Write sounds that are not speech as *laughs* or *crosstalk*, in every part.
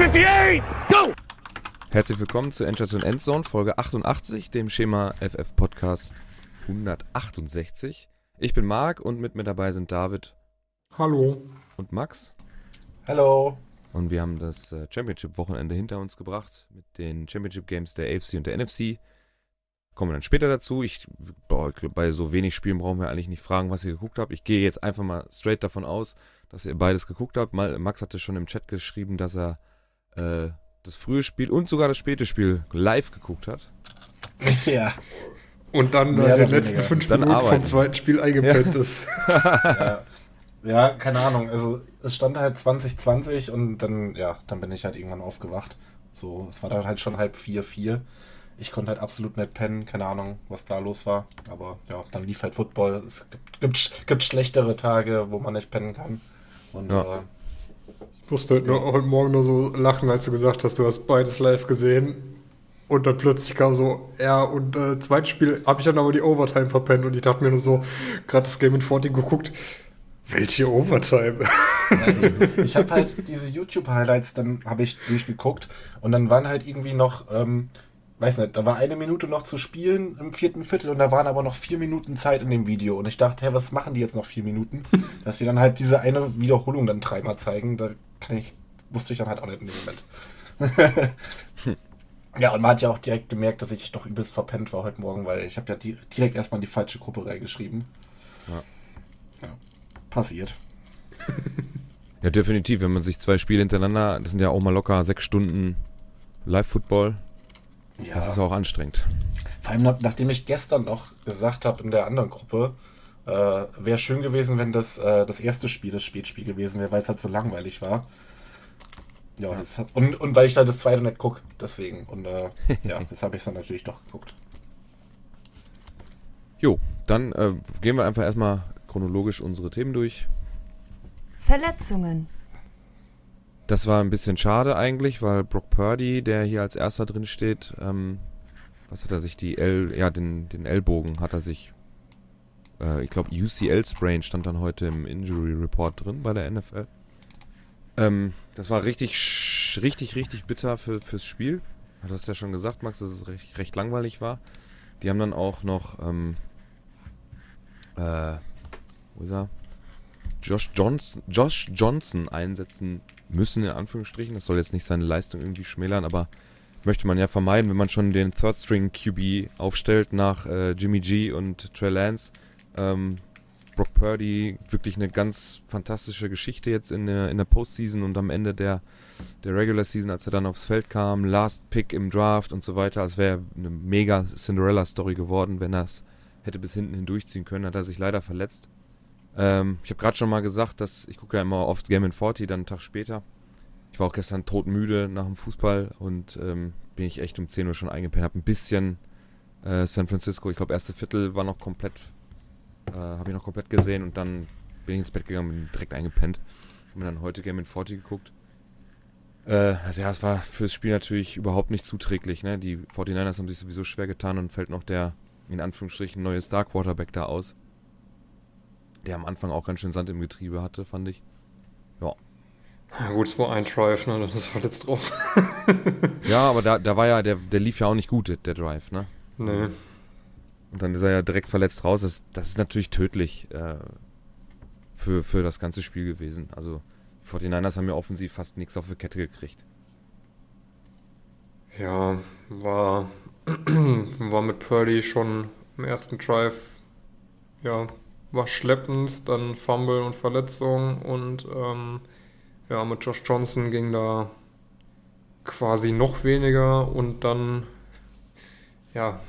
58, go! Herzlich willkommen zu Endstation Endzone, Folge 88, dem Schema FF Podcast 168. Ich bin Marc und mit mir dabei sind David. Hallo. Und Max. Hallo. Und wir haben das äh, Championship-Wochenende hinter uns gebracht mit den Championship-Games der AFC und der NFC. Kommen wir dann später dazu. Ich, boah, bei so wenig Spielen brauchen wir eigentlich nicht fragen, was ihr geguckt habt. Ich gehe jetzt einfach mal straight davon aus, dass ihr beides geguckt habt. Max hatte schon im Chat geschrieben, dass er äh, das frühe Spiel und sogar das späte Spiel live geguckt hat. *laughs* Ja. Und dann Mehr äh, den letzten weniger. fünf Dann Minuten arbeiten. vom zweiten Spiel eingepennt ist. *laughs* ja. ja, keine Ahnung. Also es stand halt 2020 und dann, ja, dann bin ich halt irgendwann aufgewacht. So, es war dann halt schon halb vier, vier. Ich konnte halt absolut nicht pennen, keine Ahnung, was da los war. Aber ja, dann lief halt Football. Es gibt, gibt, gibt schlechtere Tage, wo man nicht pennen kann. Und Ja. äh, musste heute, nur, heute Morgen nur so lachen, als du gesagt hast, du hast beides live gesehen. Und dann plötzlich kam so, ja, und äh, zweites Spiel habe ich dann aber die Overtime verpennt. Und ich dachte mir nur so, gerade das Game in 40 geguckt, welche Overtime? Ja, ich habe halt diese YouTube-Highlights, dann habe ich durchgeguckt und dann waren halt irgendwie noch, ähm, weiß nicht, da war eine Minute noch zu spielen im vierten Viertel und da waren aber noch vier Minuten Zeit in dem Video und ich dachte, hä, was machen die jetzt noch vier Minuten? *laughs* Dass sie dann halt diese eine Wiederholung dann dreimal zeigen, da kann ich, wusste ich dann halt auch nicht in dem Moment. *laughs* ja, und man hat ja auch direkt gemerkt, dass ich doch übelst verpennt war heute Morgen, weil ich habe ja di direkt erstmal in die falsche Gruppe reingeschrieben. Ja. ja. Passiert. *laughs* Ja, definitiv. Wenn man sich zwei Spiele hintereinander, das sind ja auch mal locker sechs Stunden Live-Football. Ja. Das ist auch anstrengend. Vor allem, nach- nachdem ich gestern noch gesagt habe in der anderen Gruppe, äh, wäre schön gewesen, wenn das äh, das erste Spiel das Spätspiel gewesen wäre, weil es halt so langweilig war. Ja, jetzt hat, und, und weil ich da das zweite nicht gucke, deswegen. Und äh, *laughs* ja, jetzt habe ich es dann natürlich doch geguckt. Jo, dann äh, gehen wir einfach erstmal chronologisch unsere Themen durch. Verletzungen. Das war ein bisschen schade eigentlich, weil Brock Purdy, der hier als erster drin steht, ähm, was hat er sich die L, ja, den, den Ellbogen hat er sich, äh, ich glaube UCL Sprain stand dann heute im Injury Report drin bei der NFL. Ähm, das war richtig, richtig, richtig bitter für, fürs Spiel. Hat das ja schon gesagt, Max, dass es recht, recht langweilig war. Die haben dann auch noch, ähm, äh, wo ist er? Josh Johnson, Josh Johnson einsetzen müssen, in Anführungsstrichen. Das soll jetzt nicht seine Leistung irgendwie schmälern, aber möchte man ja vermeiden, wenn man schon den Third String QB aufstellt nach äh, Jimmy G und Trey Lance. Ähm, Brock Purdy, wirklich eine ganz fantastische Geschichte jetzt in der, in der Postseason und am Ende der, der Regular Season, als er dann aufs Feld kam, Last Pick im Draft und so weiter. Es wäre eine mega Cinderella-Story geworden, wenn er es hätte bis hinten hindurchziehen können. Hat er sich leider verletzt. Ähm, ich habe gerade schon mal gesagt, dass ich gucke ja immer oft Game in 40, dann einen Tag später. Ich war auch gestern todmüde nach dem Fußball und ähm, bin ich echt um 10 Uhr schon eingepennt. Habe ein bisschen äh, San Francisco, ich glaube erste Viertel war noch komplett, äh, habe ich noch komplett gesehen und dann bin ich ins Bett gegangen und bin direkt eingepennt. Habe mir dann heute Game in 40 geguckt. Äh, also ja, es war fürs Spiel natürlich überhaupt nicht zuträglich. Ne? Die 49ers haben sich sowieso schwer getan und fällt noch der, in Anführungsstrichen, neue Star Quarterback da aus der am Anfang auch ganz schön Sand im Getriebe hatte, fand ich. Ja. Ja, gut, es war ein Drive, ne? Ist er verletzt raus. Ja, aber da, da war ja, der, der lief ja auch nicht gut, der, der Drive, ne? nee. Und dann ist er ja direkt verletzt raus. Das, das ist natürlich tödlich äh, für, für das ganze Spiel gewesen. Also, die 49ers haben ja offensiv fast nichts auf die Kette gekriegt. Ja, war, *clears throat* war mit Purdy schon im ersten Drive, ja, war schleppend, dann Fumble und Verletzung und ähm, ja, mit Josh Johnson ging da quasi noch weniger und dann, ja,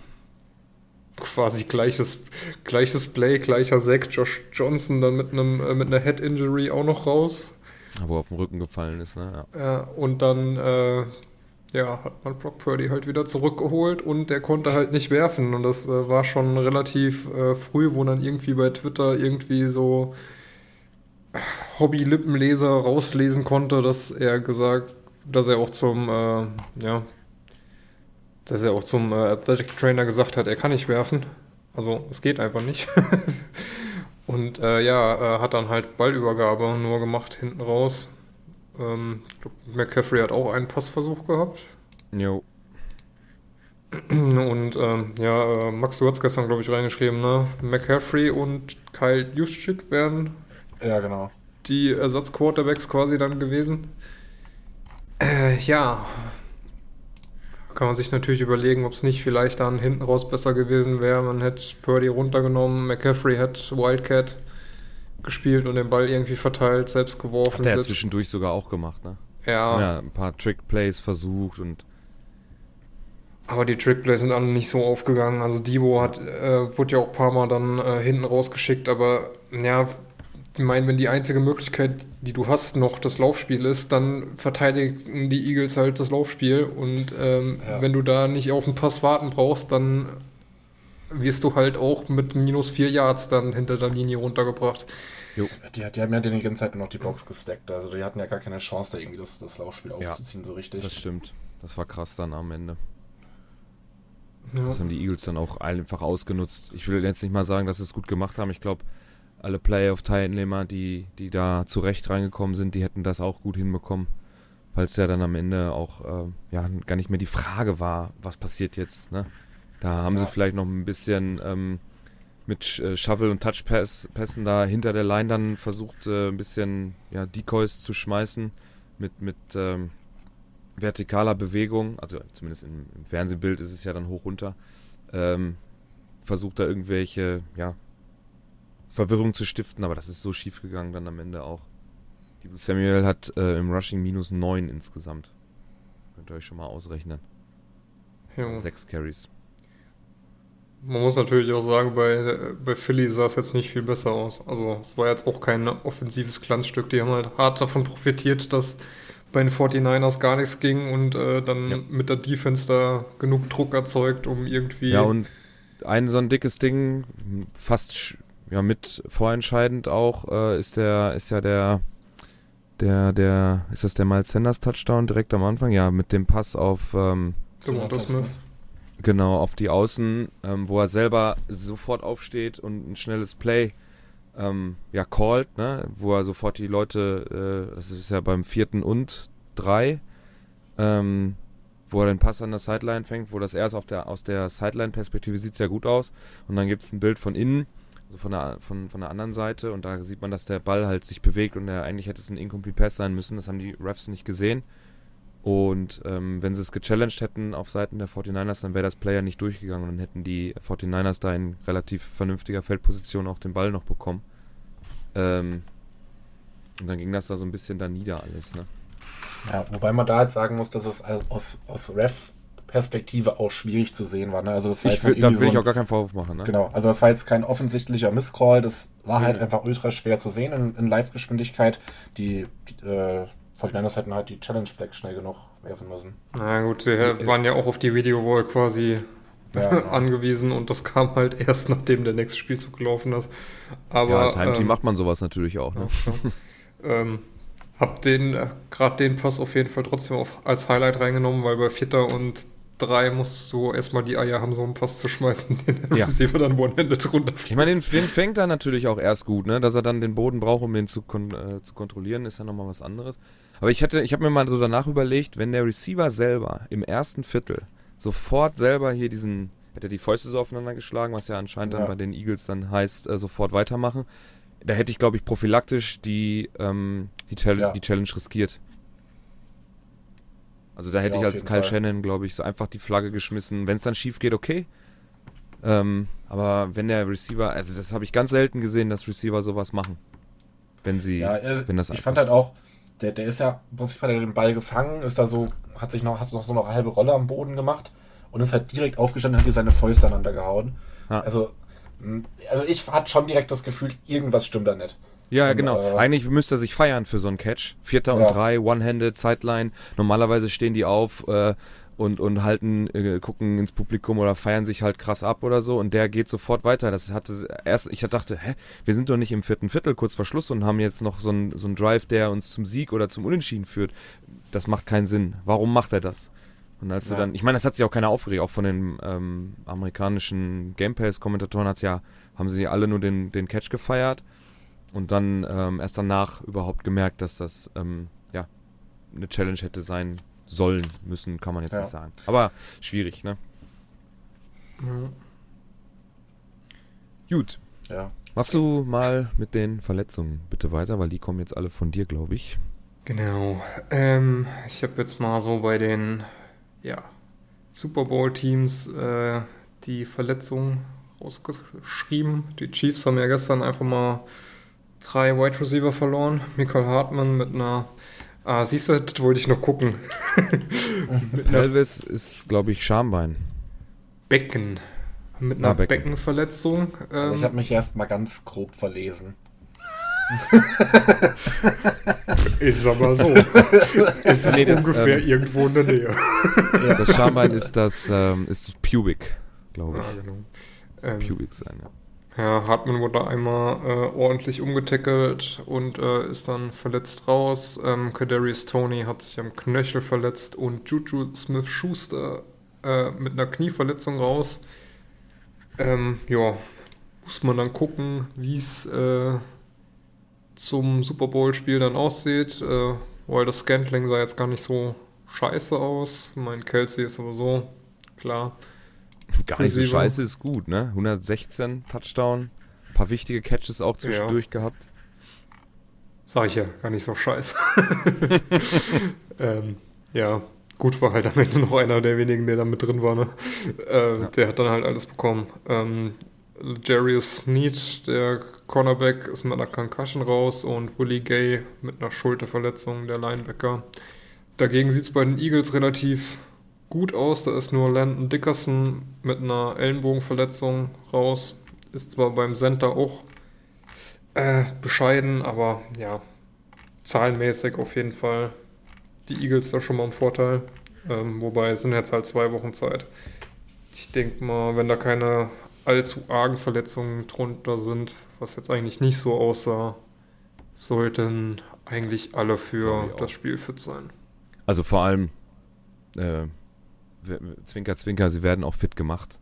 quasi gleiches, gleiches Play, gleicher Sack, Josh Johnson dann mit einem äh, mit einer Head Injury auch noch raus. Wo er auf den Rücken gefallen ist, ne? Ja. Und dann äh, ja, hat man Brock Purdy halt wieder zurückgeholt und der konnte halt nicht werfen. Und das äh, war schon relativ äh, früh, wo dann irgendwie bei Twitter irgendwie so Hobby-Lippenleser rauslesen konnte, dass er gesagt, dass er auch zum, äh, ja, dass er auch zum äh, Athletic Trainer gesagt hat, er kann nicht werfen. Also es geht einfach nicht. *laughs* Und äh, ja, äh, hat dann halt Ballübergabe nur gemacht hinten raus. Ähm, McCaffrey hat auch einen Passversuch gehabt. Jo. *clears throat* Und ähm, ja, äh, Max, du hast gestern, glaube ich, reingeschrieben, ne? McCaffrey und Kyle Juszczyk wären Ja, genau. die Ersatzquarterbacks quasi dann gewesen. Äh, ja. Kann man sich natürlich überlegen, ob es nicht vielleicht dann hinten raus besser gewesen wäre. Man hätte Purdy runtergenommen, McCaffrey hätte Wildcat gespielt und den Ball irgendwie verteilt, selbst geworfen. Hat er ja zwischendurch sogar auch gemacht, ne? ja, Ja, ein paar Trick-Plays versucht und aber die Trickplays sind alle nicht so aufgegangen. Also Debo hat, äh, wurde ja auch ein paar Mal dann äh, hinten rausgeschickt, aber ja, ich meine, wenn die einzige Möglichkeit, die du hast, noch das Laufspiel ist, dann verteidigen die Eagles halt das Laufspiel und ähm, Ja. wenn du da nicht auf den Pass warten brauchst, dann wirst du halt auch mit minus vier Yards dann hinter der Linie runtergebracht. Die, die haben ja die ganze Zeit nur noch die Box gestackt. Also die hatten ja gar keine Chance, da irgendwie das, das Laufspiel Ja, aufzuziehen, so richtig. das stimmt. Das war krass dann am Ende. Ja. Das haben die Eagles dann auch einfach ausgenutzt. Ich will jetzt nicht mal sagen, dass sie es gut gemacht haben. Ich glaube, alle Playoff-Teilnehmer, die, die da zurecht reingekommen sind, die hätten das auch gut hinbekommen. Weil es ja dann am Ende auch äh, ja, gar nicht mehr die Frage war, was passiert jetzt. Ne? Da haben Ja. sie vielleicht noch ein bisschen ähm, mit äh, Shovel- und Touchpässen da hinter der Line dann versucht, äh, ein bisschen ja, Decoys zu schmeißen mit, mit ähm, vertikaler Bewegung, also zumindest im, im Fernsehbild ist es ja dann hoch runter, ähm, versucht da irgendwelche, ja, Verwirrung zu stiften, aber das ist so schief gegangen dann am Ende auch. Samuel hat äh, im Rushing minus 9 insgesamt. Könnt ihr euch schon mal ausrechnen. Ja. Sechs Carries. Man muss natürlich auch sagen, bei, bei Philly sah es jetzt nicht viel besser aus. Also es war jetzt auch kein offensives Glanzstück. Die haben halt hart davon profitiert, dass bei den 49ers gar nichts ging und äh, dann Ja. mit der Defense da genug Druck erzeugt, um irgendwie... Ja, und ein so ein dickes Ding, fast ja mit vorentscheidend auch, äh, ist der, ist ja der, der, der, ist das der Miles Sanders Touchdown direkt am Anfang? Ja, mit dem Pass auf, ähm, Smith. genau, auf die Außen, ähm, wo er selber sofort aufsteht und ein schnelles Play, ähm, ja, called, ne, wo er sofort die Leute, äh, das ist ja beim vierten und drei, ähm, wo er den Pass an der Sideline fängt, wo das erst auf der, aus der Sideline-Perspektive sieht sehr gut aus und dann gibt es ein Bild von innen, also von der, von, von der anderen Seite und da sieht man, dass der Ball halt sich bewegt und der, eigentlich hätte es ein Incomplete Pass sein müssen, das haben die Refs nicht gesehen und ähm, wenn sie es gechallenged hätten auf Seiten der 49ers, dann wäre das Player nicht durchgegangen und dann hätten die 49ers da in relativ vernünftiger Feldposition auch den Ball noch bekommen. Ähm, und dann ging das da so ein bisschen da nieder alles, ne? Ja, wobei man da halt sagen muss, dass es aus, aus Ref-Perspektive auch schwierig zu sehen war. Ne? Also das war Ich jetzt will, halt da will so ich ein- auch gar keinen Vorwurf machen, ne? Genau, also das war jetzt kein offensichtlicher Misscall, das war halt Mhm. einfach ultra schwer zu sehen in, in Live-Geschwindigkeit. Die, die äh, 49ers hätten halt die Challenge-Flag schnell genug werfen müssen. Na gut, sie waren ja auch auf die Video-Wall quasi Ja, *laughs* genau. angewiesen und das kam halt *laughs* erst, nachdem der nächste Spielzug gelaufen ist. Aber, ja, als Heimteam ähm, macht man sowas natürlich auch, ne? Ja, ähm, hab den, äh, gerade den Pass auf jeden Fall trotzdem auf, als Highlight reingenommen, weil bei Vierter und drei musst du erstmal die Eier haben, so einen Pass zu schmeißen, *laughs* den der Ja. Receiver dann one-handed runterfliegt. Ich meine, den, den fängt er natürlich auch erst gut, ne? Dass er dann den Boden braucht, um den zu, kon äh, zu kontrollieren, ist ja nochmal was anderes. Aber ich hätte, ich habe mir mal so danach überlegt, wenn der Receiver selber im ersten Viertel sofort selber hier diesen, hätte er die Fäuste so aufeinander geschlagen, was ja anscheinend dann Ja. bei den Eagles dann heißt, äh, sofort weitermachen. Da hätte ich, glaube ich, prophylaktisch die, ähm, die, Chall Ja. die Challenge riskiert. Also da hätte Ja, ich als Kyle Fall. Shannon, glaube ich, so einfach die Flagge geschmissen. Wenn es dann schief geht, okay. Ähm, aber wenn der Receiver, also das habe ich ganz selten gesehen, dass Receiver sowas machen. Wenn sie, Ja, äh, wenn das ich fand halt auch, der, der ist ja, im Prinzip hat er den Ball gefangen, ist da so, hat sich noch, hat noch so eine halbe Rolle am Boden gemacht und ist halt direkt aufgestanden und hat hier seine Fäuste aneinander gehauen. Ja. Also, also ich hatte schon direkt das Gefühl, irgendwas stimmt da nicht. Ja, ja, Und, genau. äh, Eigentlich müsste er sich feiern für so einen Catch. Vierter Ja. und drei, One-Handed, Sideline. Normalerweise stehen die auf äh, und, und halten, äh, gucken ins Publikum oder feiern sich halt krass ab oder so. Und der geht sofort weiter. Das hatte erst, ich dachte, hä, wir sind doch nicht im vierten Viertel, kurz vor Schluss und haben jetzt noch so einen so einen Drive, der uns zum Sieg oder zum Unentschieden führt. Das macht keinen Sinn. Warum macht er das? Und als sie Ja. dann, ich meine, das hat sich auch keiner aufgeregt, auch von den ähm, amerikanischen Game Pass-Kommentatoren hat's ja, haben sie alle nur den, den Catch gefeiert und dann ähm, erst danach überhaupt gemerkt, dass das ähm, ja eine Challenge hätte sein sollen, müssen, kann man jetzt Ja. nicht sagen. Aber schwierig, ne? Ja. Gut. Ja. Machst du mal mit den Verletzungen bitte weiter, weil die kommen jetzt alle von dir, glaube ich. Genau. Ähm, ich habe jetzt mal so bei den ja, Super Bowl-Teams äh, die Verletzungen rausgeschrieben. Die Chiefs haben ja gestern einfach mal drei Wide Receiver verloren. Michael Hartmann mit einer. Ah, siehst du, das wollte ich noch gucken. *laughs* Pelvis ist, glaube ich, Schambein. Becken. Mit einer Ah, Becken. Beckenverletzung. Also Ähm, ich habe mich erst mal ganz grob verlesen. *laughs* ist aber so. *laughs* es ist Nee, das, ungefähr ähm, irgendwo in der Nähe. Das Schambein ist das, ähm, ist Pubic, glaube Ja, ich. genau. Ähm, Pubic sein, ja. Ja, Hartmann wurde einmal äh, ordentlich umgetackelt und äh, ist dann verletzt raus. Ähm, Kadarius Tony hat sich am Knöchel verletzt und Juju Smith-Schuster äh, mit einer Knieverletzung raus. Ähm, ja, muss man dann gucken, wie es äh, zum Super Bowl-Spiel dann aussieht, äh, weil das Scantling sah jetzt gar nicht so scheiße aus. Mein Kelsey ist aber so, klar. Gar nicht so scheiße, ist gut, ne? 116 Touchdown, ein paar wichtige Catches auch zwischendurch gehabt. Sag ich ja, gar nicht so scheiße. *laughs* ähm, ja, gut war halt am Ende noch einer der wenigen, der da mit drin war. Ne? Äh, Ja. Der hat dann halt alles bekommen. Ähm, Jarius Sneed, der Cornerback, ist mit einer Concussion raus und Willie Gay mit einer Schulterverletzung, der Linebacker. Dagegen sieht es bei den Eagles relativ gut aus. Da ist nur Landon Dickerson mit einer Ellenbogenverletzung raus. Ist zwar beim Center auch äh, bescheiden, aber ja, zahlenmäßig auf jeden Fall die Eagles da schon mal im Vorteil. Ähm, wobei es sind jetzt halt zwei Wochen Zeit. Ich denke mal, wenn da keine allzu argen Verletzungen drunter sind, was jetzt eigentlich nicht so aussah, sollten eigentlich alle für das Spiel fit sein. Also vor allem, äh, Zwinker, Zwinker, sie werden auch fit gemacht.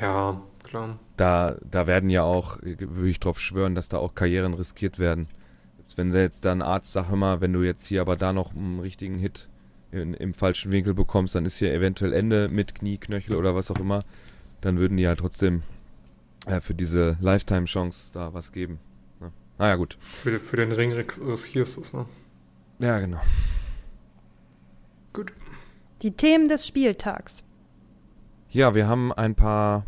Ja, klar. Da, da werden ja auch, würde ich drauf schwören, dass da auch Karrieren riskiert werden. Selbst Wenn sie jetzt dann Arzt sagt, hör mal, wenn du jetzt hier aber da noch einen richtigen Hit in, im falschen Winkel bekommst, dann ist hier eventuell Ende mit Knie, Knöchel oder was auch immer, dann würden die ja trotzdem äh, für diese Lifetime-Chance da was geben. Ne? Naja, gut. Für, für den Ring ris- riskierst du es, ne? Ja, genau. Die Themen des Spieltags. Ja, wir haben ein paar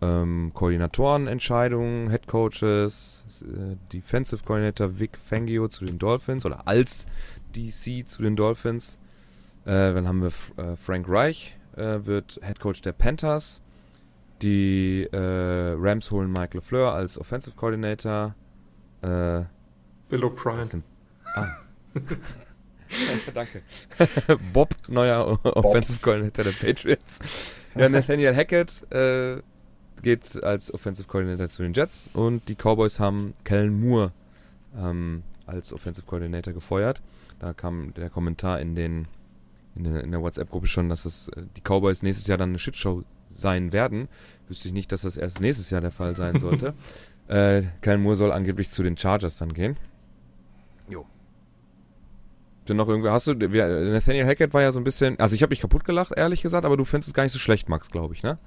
ähm, Koordinatorenentscheidungen, Head Coaches, äh, Defensive Coordinator Vic Fangio zu den Dolphins oder als DC zu den Dolphins. Äh, dann haben wir F äh, Frank Reich, äh, wird Head Coach der Panthers. Die äh, Rams holen Mike LeFleur als Offensive Coordinator. Äh, Bill O'Brien. was denn? Ah. *laughs* Danke. *laughs* Bob, neuer Offensive Coordinator der Patriots. Ja, Nathaniel Hackett äh, geht als Offensive Coordinator zu den Jets und die Cowboys haben Kellen Moore ähm, als Offensive Coordinator gefeuert. Da kam der Kommentar in den in der, in der WhatsApp-Gruppe schon, dass es äh, die Cowboys nächstes Jahr dann eine Shitshow sein werden. Wüsste ich nicht, dass das erst nächstes Jahr der Fall sein sollte. *laughs* äh, Kellen Moore soll angeblich zu den Chargers dann gehen. Denn noch irgendwer, hast du, Nathaniel Hackett war ja so ein bisschen, also ich habe mich kaputt gelacht, ehrlich gesagt, aber du findest es gar nicht so schlecht, Max, glaube ich, ne?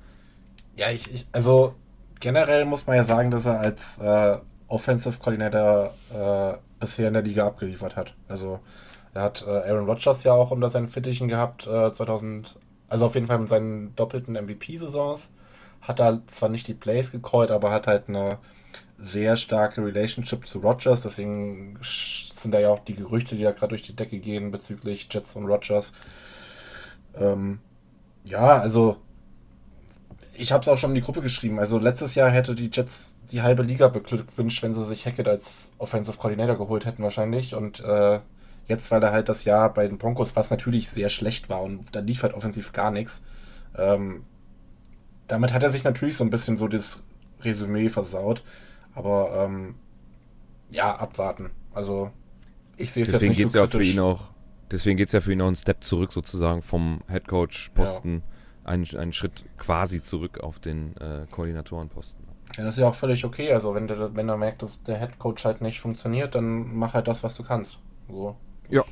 Ja, ich, ich, also generell muss man ja sagen, dass er als äh, Offensive Coordinator äh, bisher in der Liga abgeliefert hat. Also er hat äh, Aaron Rodgers ja auch unter seinen Fittichen gehabt, äh, 2000, also auf jeden Fall mit seinen doppelten MVP-Saisons. Hat er zwar nicht die Plays gecallt, aber hat halt eine sehr starke Relationship zu Rodgers, deswegen sind da ja auch die Gerüchte, die da gerade durch die Decke gehen bezüglich Jets und Rodgers. Ähm, ja, also ich habe es auch schon in die Gruppe geschrieben. Also letztes Jahr hätte die Jets die halbe Liga beglückwünscht, wenn sie sich Hackett als Offensive Coordinator geholt hätten wahrscheinlich. Und äh, jetzt, weil er halt das Jahr bei den Broncos, was natürlich sehr schlecht war und da lief halt offensiv gar nichts, ähm, damit hat er sich natürlich so ein bisschen so das Resümee versaut. Aber ähm, ja, abwarten. Also ich sehe es jetzt Deswegen nicht geht es so ja für ihn auch, deswegen geht es ja für ihn auch einen Step zurück sozusagen vom Headcoach-Posten, einen, einen Schritt quasi zurück auf den äh, Koordinatorenposten. Ja, das ist ja auch völlig okay. Also wenn der, wenn er merkt, dass der Headcoach halt nicht funktioniert, dann mach halt das, was du kannst. So. Ja, ja.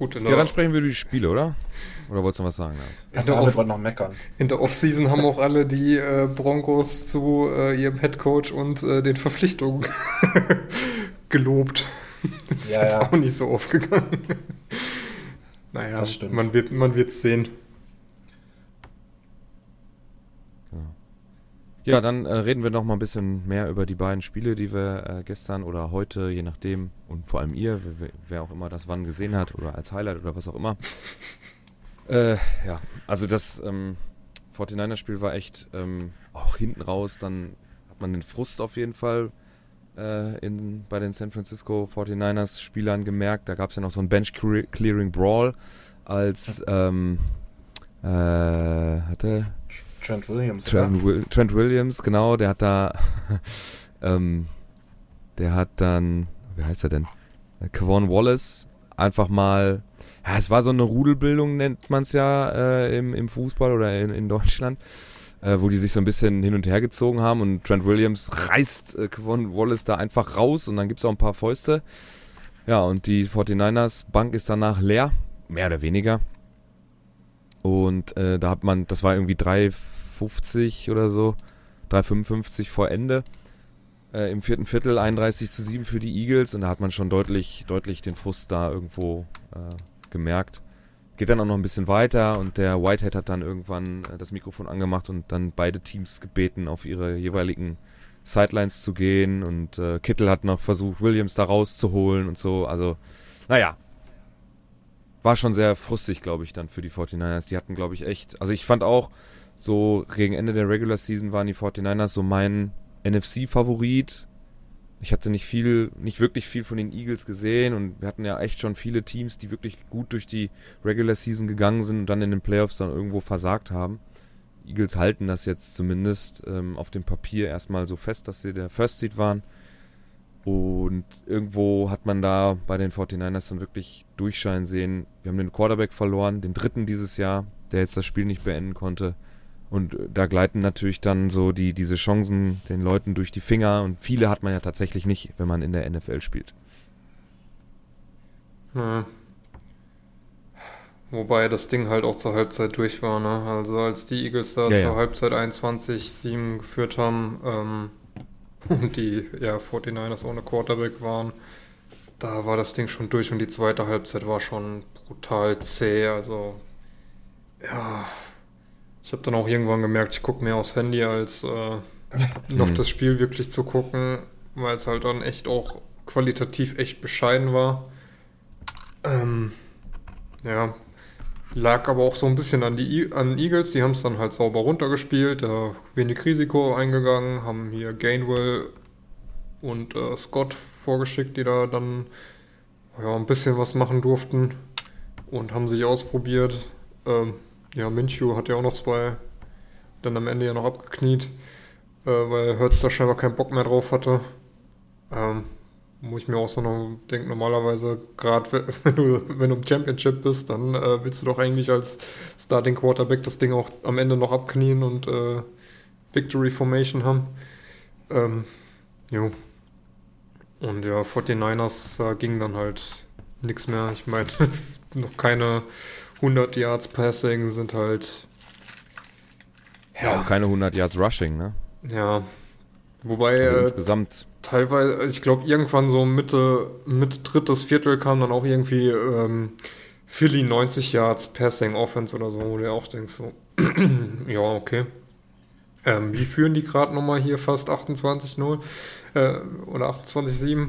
Gut, in Ja, dann sprechen wir über die Spiele, oder? Oder wolltest du noch was sagen? Ja, In der Off- noch meckern. In der Offseason haben auch alle die äh, Broncos zu äh, ihrem Headcoach und äh, den Verpflichtungen *laughs* gelobt. Das *laughs* ist Ja, jetzt ja. auch nicht so aufgegangen. *laughs* naja, Das stimmt. man wird man wird's sehen. Ja, dann äh, reden wir noch mal ein bisschen mehr über die beiden Spiele, die wir äh, gestern oder heute, je nachdem, und vor allem ihr, wer, wer auch immer das wann gesehen hat oder als Highlight oder was auch immer. *laughs* äh, ja, also das ähm, 49er-Spiel war echt ähm, auch hinten raus, dann hat man den Frust auf jeden Fall äh, in, bei den San Francisco 49ers-Spielern gemerkt. Da gab es ja noch so einen Bench-Clearing-Brawl, als ähm, äh, hatte Trent Williams. Trent, Will Trent Williams, genau, der hat da, *laughs* ähm, der hat dann, wie heißt er denn? Äh, Kevon Wallace einfach mal, ja, es war so eine Rudelbildung, nennt man es ja äh, im, im Fußball oder in, in Deutschland, äh, wo die sich so ein bisschen hin und her gezogen haben und Trent Williams reißt äh, Kevon Wallace da einfach raus und dann gibt es auch ein paar Fäuste. Ja, und die 49ers Bank ist danach leer, mehr oder weniger. Und äh, da hat man, das war irgendwie 3,50 oder so, 3,55 vor Ende. Äh, Im vierten Viertel 31 zu 7 für die Eagles und da hat man schon deutlich, deutlich den Frust da irgendwo äh, gemerkt. Geht dann auch noch ein bisschen weiter und der Whitehead hat dann irgendwann äh, das Mikrofon angemacht und dann beide Teams gebeten, auf ihre jeweiligen Sidelines zu gehen und äh, Kittel hat noch versucht, Williams da rauszuholen und so. Also, naja, war schon sehr frustig, glaube ich, dann für die 49ers. Die hatten, glaube ich, echt. Also ich fand auch, so gegen Ende der Regular Season waren die 49ers so mein NFC-Favorit. Ich hatte nicht viel, nicht wirklich viel von den Eagles gesehen und wir hatten ja echt schon viele Teams, die wirklich gut durch die Regular Season gegangen sind und dann in den Playoffs dann irgendwo versagt haben. Eagles halten das jetzt zumindest ähm, auf dem Papier erstmal so fest, dass sie der First Seed waren. Und irgendwo hat man da bei den 49ers dann wirklich durchscheinen sehen. Wir haben den Quarterback verloren, den dritten dieses Jahr, der jetzt das Spiel nicht beenden konnte. Und äh, da gleiten natürlich dann so die, diese Chancen den Leuten durch die Finger. Und viele hat man ja tatsächlich nicht, wenn man in der NFL spielt. Ja. Wobei das Ding halt auch zur Halbzeit durch war, ne? Also als die Eagles da Ja, zur ja. Halbzeit 21-7 geführt haben ähm, die ja, 49ers ohne Quarterback waren, da war das Ding schon durch und die zweite Halbzeit war schon brutal zäh. Also ja, ich habe dann auch irgendwann gemerkt, ich gucke mehr aufs Handy, als äh, *laughs* noch Mhm. das Spiel wirklich zu gucken, weil es halt dann echt auch qualitativ echt bescheiden war. Ähm, ja, lag aber auch so ein bisschen an die an Eagles, die haben es dann halt sauber runtergespielt, da wenig Risiko eingegangen, haben hier Gainwell und äh, Scott vorgeschickt, die da dann ja, ein bisschen was machen durften und haben sich ausprobiert. Ähm, ja, Minshew hat ja auch noch zwei, dann am Ende ja noch abgekniet, äh, weil Hurts da scheinbar keinen Bock mehr drauf hatte. Wo ich mir auch so noch denke, normalerweise, gerade *laughs* wenn du, wenn du im Championship bist, dann äh, willst du doch eigentlich als Starting Quarterback das Ding auch am Ende noch abknien und äh, Victory Formation haben. Ähm, jo. Und ja, 49ers da ging dann halt nichts mehr. Ich meine, *laughs* noch keine 100 Yards Passing sind halt. Ja. Auch keine 100 Yards Rushing, ne? Ja. Wobei Also äh, insgesamt. Teilweise, ich glaube, irgendwann so Mitte, Mitte drittes Viertel kam dann auch irgendwie ähm, Philly 90 Yards Passing Offense oder so, wo du auch denkst so, *clears throat* ja, okay. Ähm, wie führen die gerade nochmal hier fast 28-0 äh, oder 28-7?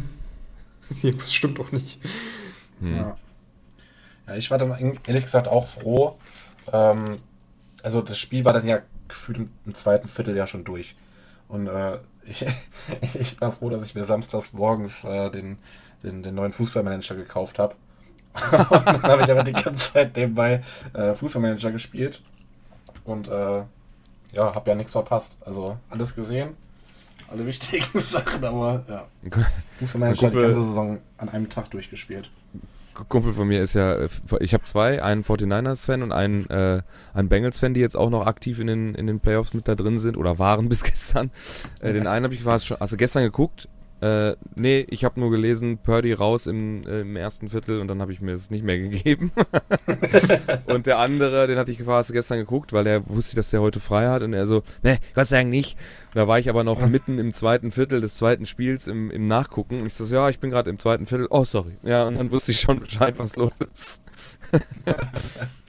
Irgendwas *laughs* stimmt doch nicht. Hm. Ja. ja, ich war dann ehrlich gesagt auch froh. Ähm, also das Spiel war dann ja gefühlt im, im zweiten Viertel ja schon durch. Und äh, ich, *laughs* ich war froh, dass ich mir samstags morgens äh, den, den, den neuen Fußballmanager gekauft habe. *laughs* und dann habe ich aber die ganze Zeit nebenbei äh, Fußballmanager gespielt. Und äh, ja, habe ja nichts verpasst. Also alles gesehen. Alle wichtigen *laughs* Sachen, aber ja. Fußballmanager hat die ganze Saison an einem Tag durchgespielt. Kumpel von mir ist ja, äh, ich habe zwei, einen 49ers-Fan und einen, äh, einen Bengals-Fan, die jetzt auch noch aktiv in den, in den Playoffs mit da drin sind oder waren *laughs* bis gestern. Äh, den einen habe ich, war schon, also gestern geguckt, Äh, nee, ich habe nur gelesen, Purdy raus im, äh, im ersten Viertel und dann habe ich mir es nicht mehr gegeben. *laughs* und der andere, den hatte ich gefragt, hast du gestern geguckt, weil er wusste, dass der heute frei hat und er so, ne, Gott sei Dank nicht. Und da war ich aber noch *laughs* mitten im zweiten Viertel des zweiten Spiels im, im Nachgucken und ich so, ja, ich bin gerade im zweiten Viertel. Oh, sorry. Ja, und dann wusste ich schon Bescheid, was los ist. *laughs*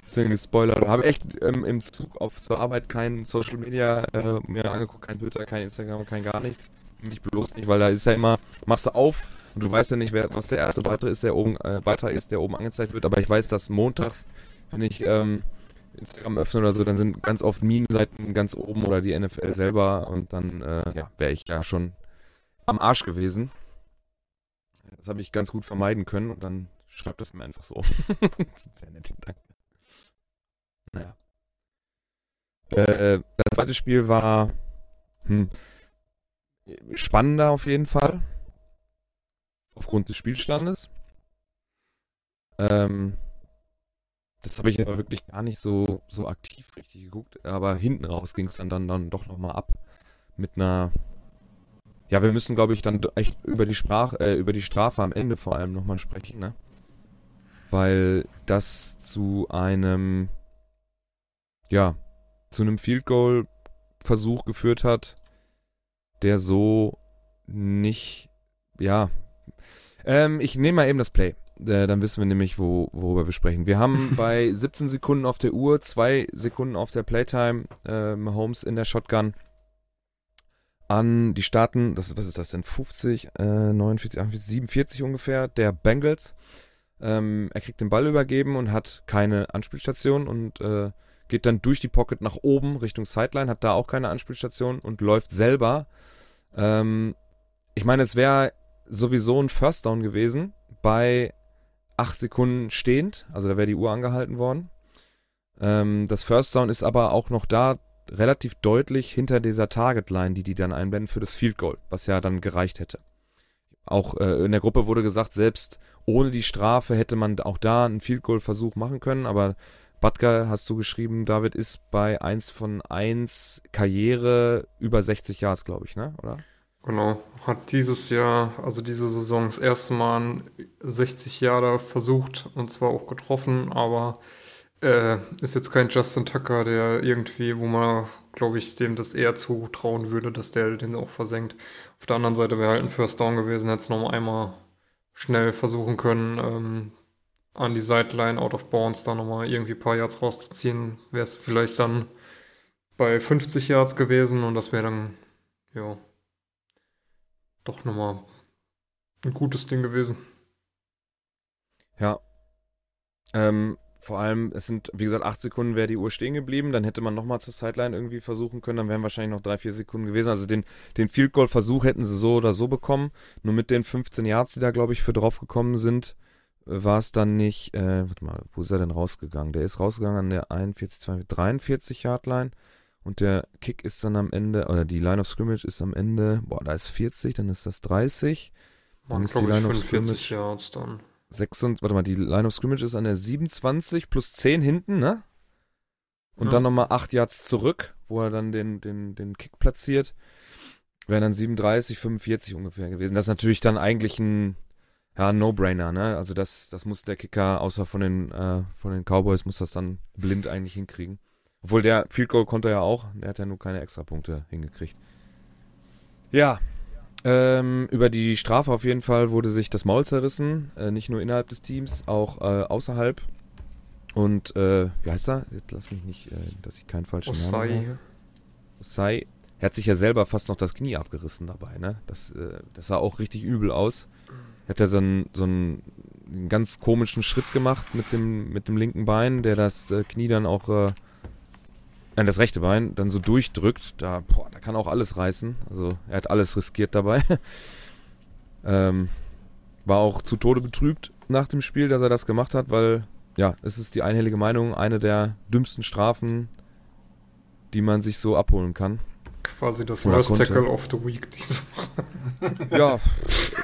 Bisschen gespoilert. Habe echt ähm, im Zug auf zur Arbeit kein Social Media äh, mir angeguckt, kein Twitter, kein Instagram, kein gar nichts nicht bloß nicht, weil da ist ja immer, machst du auf und du weißt ja nicht, wer, was der erste Beitrag ist, der oben, äh, Beitrag ist, der oben angezeigt wird, aber ich weiß, dass montags, wenn ich ähm, Instagram öffne oder so, dann sind ganz oft Meme-Seiten ganz oben oder die NFL selber und dann äh, ja, wäre ich ja schon am Arsch gewesen. Das habe ich ganz gut vermeiden können und dann schreibt das mir einfach so. *laughs* Sehr nett, danke. Naja. Äh, das zweite Spiel war, hm, spannender auf jeden Fall. Aufgrund des Spielstandes. Ähm, das habe ich aber wirklich gar nicht so, so aktiv richtig geguckt. Aber hinten raus ging es dann, dann, dann doch nochmal ab. Mit einer. Ja, wir müssen, glaube ich, dann echt über die Sprach, äh, über die Strafe am Ende vor allem nochmal sprechen, ne? Weil das zu einem, ja, zu einem Field Goal Versuch geführt hat, der so nicht, ja. Ähm, ich nehme mal eben das Play. Äh, dann wissen wir nämlich, wo, worüber wir sprechen. Wir haben *laughs* bei 17 Sekunden auf der Uhr, 2 Sekunden auf der Playtime, äh, Mahomes in der Shotgun an die Starten, das, was ist das denn, 50, äh, 49, 48, 47 ungefähr, der Bengals. Ähm, er kriegt den Ball übergeben und hat keine Anspielstation und äh, geht dann durch die Pocket nach oben Richtung Sideline, hat da auch keine Anspielstation und läuft selber ähm, ich meine, es wäre sowieso ein First Down gewesen bei 8 Sekunden stehend, also da wäre die Uhr angehalten worden. Ähm, das First Down ist aber auch noch da relativ deutlich hinter dieser Target Line, die die dann einblenden für das Field Goal, was ja dann gereicht hätte. Auch äh, in der Gruppe wurde gesagt, selbst ohne die Strafe hätte man auch da einen Field Goal Versuch machen können, aber Butker, hast du geschrieben, David ist bei 1 von 1 Karriere über 60 Yards, glaube ich, ne? Oder? Genau, hat dieses Jahr, also diese Saison, das erste Mal 60 Jahre versucht und zwar auch getroffen, aber äh, ist jetzt kein Justin Tucker, der irgendwie, wo man, glaube ich, dem das eher zutrauen würde, dass der den auch versenkt. Auf der anderen Seite wäre halt ein First Down gewesen, hätte es noch einmal schnell versuchen können, ähm, an die Sideline out of bounds da nochmal irgendwie ein paar Yards rauszuziehen, wäre es vielleicht dann bei 50 Yards gewesen und das wäre dann, ja, doch nochmal ein gutes Ding gewesen. Ja. Ähm, vor allem, es sind, wie gesagt, acht Sekunden wäre die Uhr stehen geblieben, dann hätte man nochmal zur Sideline irgendwie versuchen können, dann wären wahrscheinlich noch drei, vier Sekunden gewesen. Also den, den Field Goal Versuch hätten sie so oder so bekommen. Nur mit den 15 Yards, die da, glaube ich, für drauf gekommen sind, war es dann nicht, äh, warte mal, wo ist er denn rausgegangen? Der ist rausgegangen an der 41, 42, 43 Yard Line und der Kick ist dann am Ende, oder die Line of Scrimmage ist am Ende, boah, da ist 40, dann ist das 30. Dann Man, ist die Line of Scrimmage Yards dann. 26, warte mal, die Line of Scrimmage ist an der 27 plus 10 hinten, ne? Und ja. dann nochmal 8 Yards zurück, wo er dann den, den, den Kick platziert. Wären dann 37, 45 ungefähr gewesen. Das ist natürlich dann eigentlich ein ja, No-Brainer, ne? Also das, das muss der Kicker, außer von den, äh, von den Cowboys, muss das dann blind eigentlich hinkriegen. Obwohl der Field Goal konnte er ja auch, der hat ja nur keine Extrapunkte hingekriegt. Ja, ähm, über die Strafe auf jeden Fall wurde sich das Maul zerrissen, äh, nicht nur innerhalb des Teams, auch äh, außerhalb. Und, äh, wie heißt er? Jetzt lass mich nicht, äh, dass ich keinen falschen Osai. Namen habe. Osai. Er hat sich ja selber fast noch das Knie abgerissen dabei, ne? Das, äh, das sah auch richtig übel aus hat er so einen, so einen, ganz komischen Schritt gemacht mit dem, mit dem linken Bein, der das äh, Knie dann auch, äh, nein, das rechte Bein dann so durchdrückt. Da, boah, da kann auch alles reißen. Also er hat alles riskiert dabei. *laughs* ähm, war auch zu Tode betrübt nach dem Spiel, dass er das gemacht hat, weil, ja, es ist die einhellige Meinung, eine der dümmsten Strafen, die man sich so abholen kann. Quasi das Worst Tackle of the Week diese Woche. *laughs* Ja,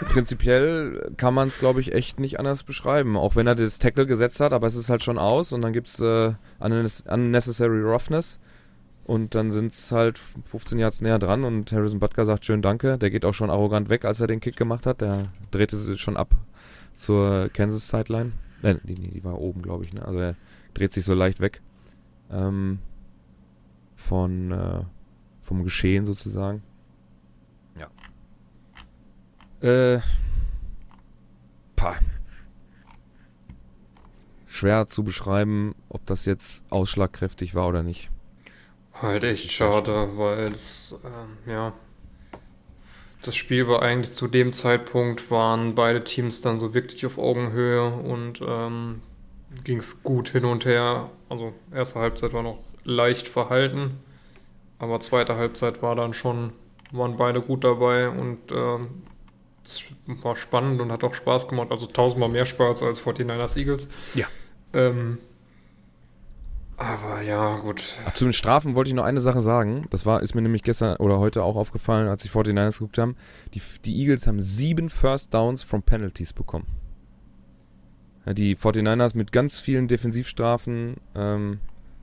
prinzipiell kann man es, glaube ich, echt nicht anders beschreiben. Auch wenn er das Tackle gesetzt hat, aber es ist halt schon aus und dann gibt es äh, Unnecessary Roughness. Und dann sind es halt 15 Yards näher dran und Harrison Butker sagt schön Danke. Der geht auch schon arrogant weg, als er den Kick gemacht hat. Der drehte sich schon ab zur Kansas Sideline. Äh, die, die war oben, glaube ich. Ne? Also er dreht sich so leicht weg ähm, von äh, vom Geschehen sozusagen. Äh, pah. Schwer zu beschreiben, ob das jetzt ausschlagkräftig war oder nicht. Halt echt schade, weil es, ähm, ja, das Spiel war eigentlich zu dem Zeitpunkt, waren beide Teams dann so wirklich auf Augenhöhe und ähm, ging es gut hin und her. Also erste Halbzeit war noch leicht verhalten, aber zweite Halbzeit war dann schon, waren beide gut dabei und ähm, war spannend und hat auch Spaß gemacht. Also tausendmal mehr Spaß als 49ers Eagles. Ja. Ähm, aber ja, gut. Ach, zu den Strafen wollte ich noch eine Sache sagen. Das war, ist mir nämlich gestern oder heute auch aufgefallen, als ich 49ers geguckt haben. Die, die Eagles haben sieben First Downs from Penalties bekommen. Ja, die 49ers mit ganz vielen Defensivstrafen, ähm,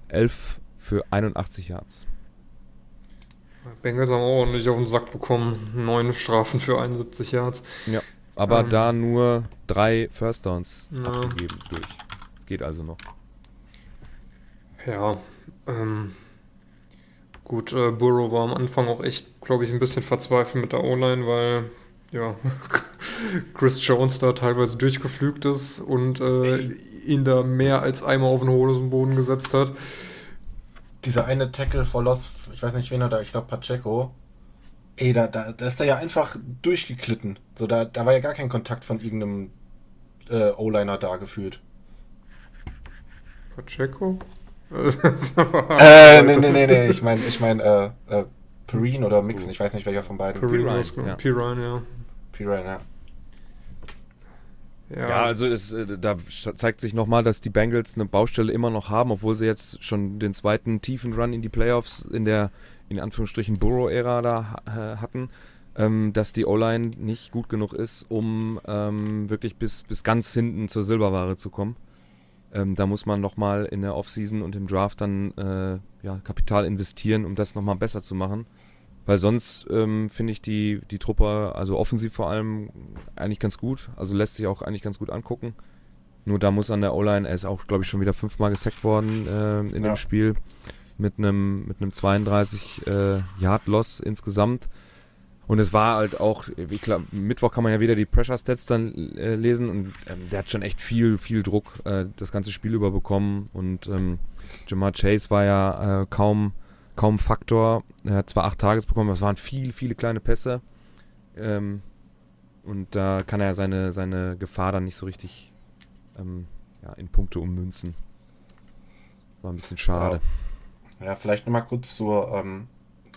elf für 81 Yards. Bengals haben auch nicht auf den Sack bekommen. Neun Strafen für 71 Yards. Ja, aber Ähm. da nur drei First Downs Ja. abgegeben durch. Geht also noch. Ja, ähm, gut, äh, Burrow war am Anfang auch echt, glaube ich, ein bisschen verzweifelt mit der O-Line, weil, ja, *laughs* Chris Jones da teilweise durchgeflügt ist und äh, ihn da mehr als einmal auf den hohlosen Boden gesetzt hat. Dieser eine Tackle for Loss, ich weiß nicht wen er da, ich glaube Pacheco. Ey, da, da, da ist er ja einfach durchgeklitten. So, da, da war ja gar kein Kontakt von irgendeinem äh, O-Liner da gefühlt. Pacheco? *laughs* Äh, *laughs* nee, nee, nee, nee, ich meine, ich mein, äh, äh, Perrine oder Mixon, ich weiß nicht welcher von beiden. Pirine, Pirine, ja. ja. Pirine, ja. Pirine, ja. Ja, Ja, also es, äh, da zeigt sich nochmal, dass die Bengals eine Baustelle immer noch haben, obwohl sie jetzt schon den zweiten tiefen Run in die Playoffs in der, in Anführungsstrichen, Burrow-Ära da hatten, ähm, dass die O-Line nicht gut genug ist, um ähm, wirklich bis, bis ganz hinten zur Silberware zu kommen. Ähm, da muss man nochmal in der Offseason und im Draft dann äh, ja, Kapital investieren, um das nochmal besser zu machen. Weil sonst ähm, finde ich die, die Truppe, also offensiv vor allem, eigentlich ganz gut. Also lässt sich auch eigentlich ganz gut angucken. Nur da muss an der O-Line, er ist auch, glaube ich, schon wieder fünfmal gesackt worden äh, in Ja. dem Spiel. Mit einem mit einem 32 äh, Yard Loss insgesamt. Und es war halt auch, ich glaub, Mittwoch kann man ja wieder die Pressure Stats dann äh, lesen und ähm, der hat schon echt viel, viel Druck äh, das ganze Spiel über bekommen. Und ähm, Jamar Chase war ja äh, kaum, kaum Faktor. Er hat zwar acht Tages bekommen, aber es waren viel, viele kleine Pässe. Ähm, und da kann er seine, seine Gefahr dann nicht so richtig ähm, ja, in Punkte ummünzen. War ein bisschen schade. Ja, vielleicht nochmal kurz zur ähm,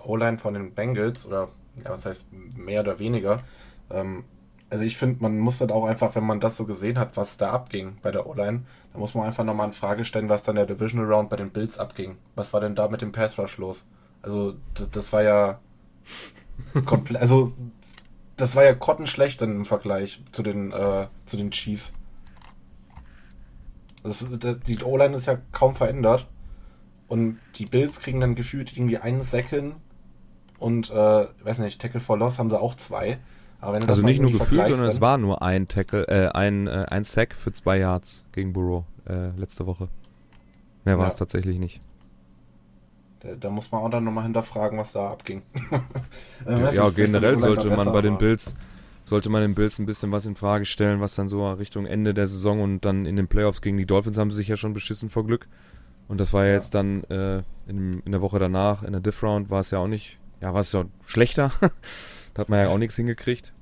O-Line von den Bengals oder ja, was heißt mehr oder weniger. Ähm, also ich finde, man muss dann auch einfach, wenn man das so gesehen hat, was da abging bei der O-Line, da muss man einfach nochmal in Frage stellen, was dann der Divisional Round bei den Bills abging. Was war denn da mit dem Pass Rush los? Also das, das war ja komplett, also das war ja grottenschlecht dann im Vergleich zu den, äh, zu den Chiefs. Das, das, die O-Line ist ja kaum verändert. Und die Bills kriegen dann gefühlt irgendwie einen hin. Und, äh, weiß nicht, Tackle for Loss haben sie auch zwei. Also nicht nur gefühlt, sondern es war nur ein Tackle, äh, ein, äh, ein Sack für zwei Yards gegen Burrow äh, letzte Woche. Mehr war Ja. es tatsächlich nicht. Da, da muss man auch dann nochmal hinterfragen, was da abging. *laughs* Äh, ja, vielleicht generell sollte man bei den Bills sollte man den Bills ein bisschen was in Frage stellen, was dann so Richtung Ende der Saison und dann in den Playoffs gegen die Dolphins haben sie sich ja schon beschissen vor Glück. Und das war ja Ja. jetzt dann äh, in, in der Woche danach, in der Diff Round, war es ja auch nicht, ja, war es ja schlechter. *laughs* da hat man ja auch nichts hingekriegt.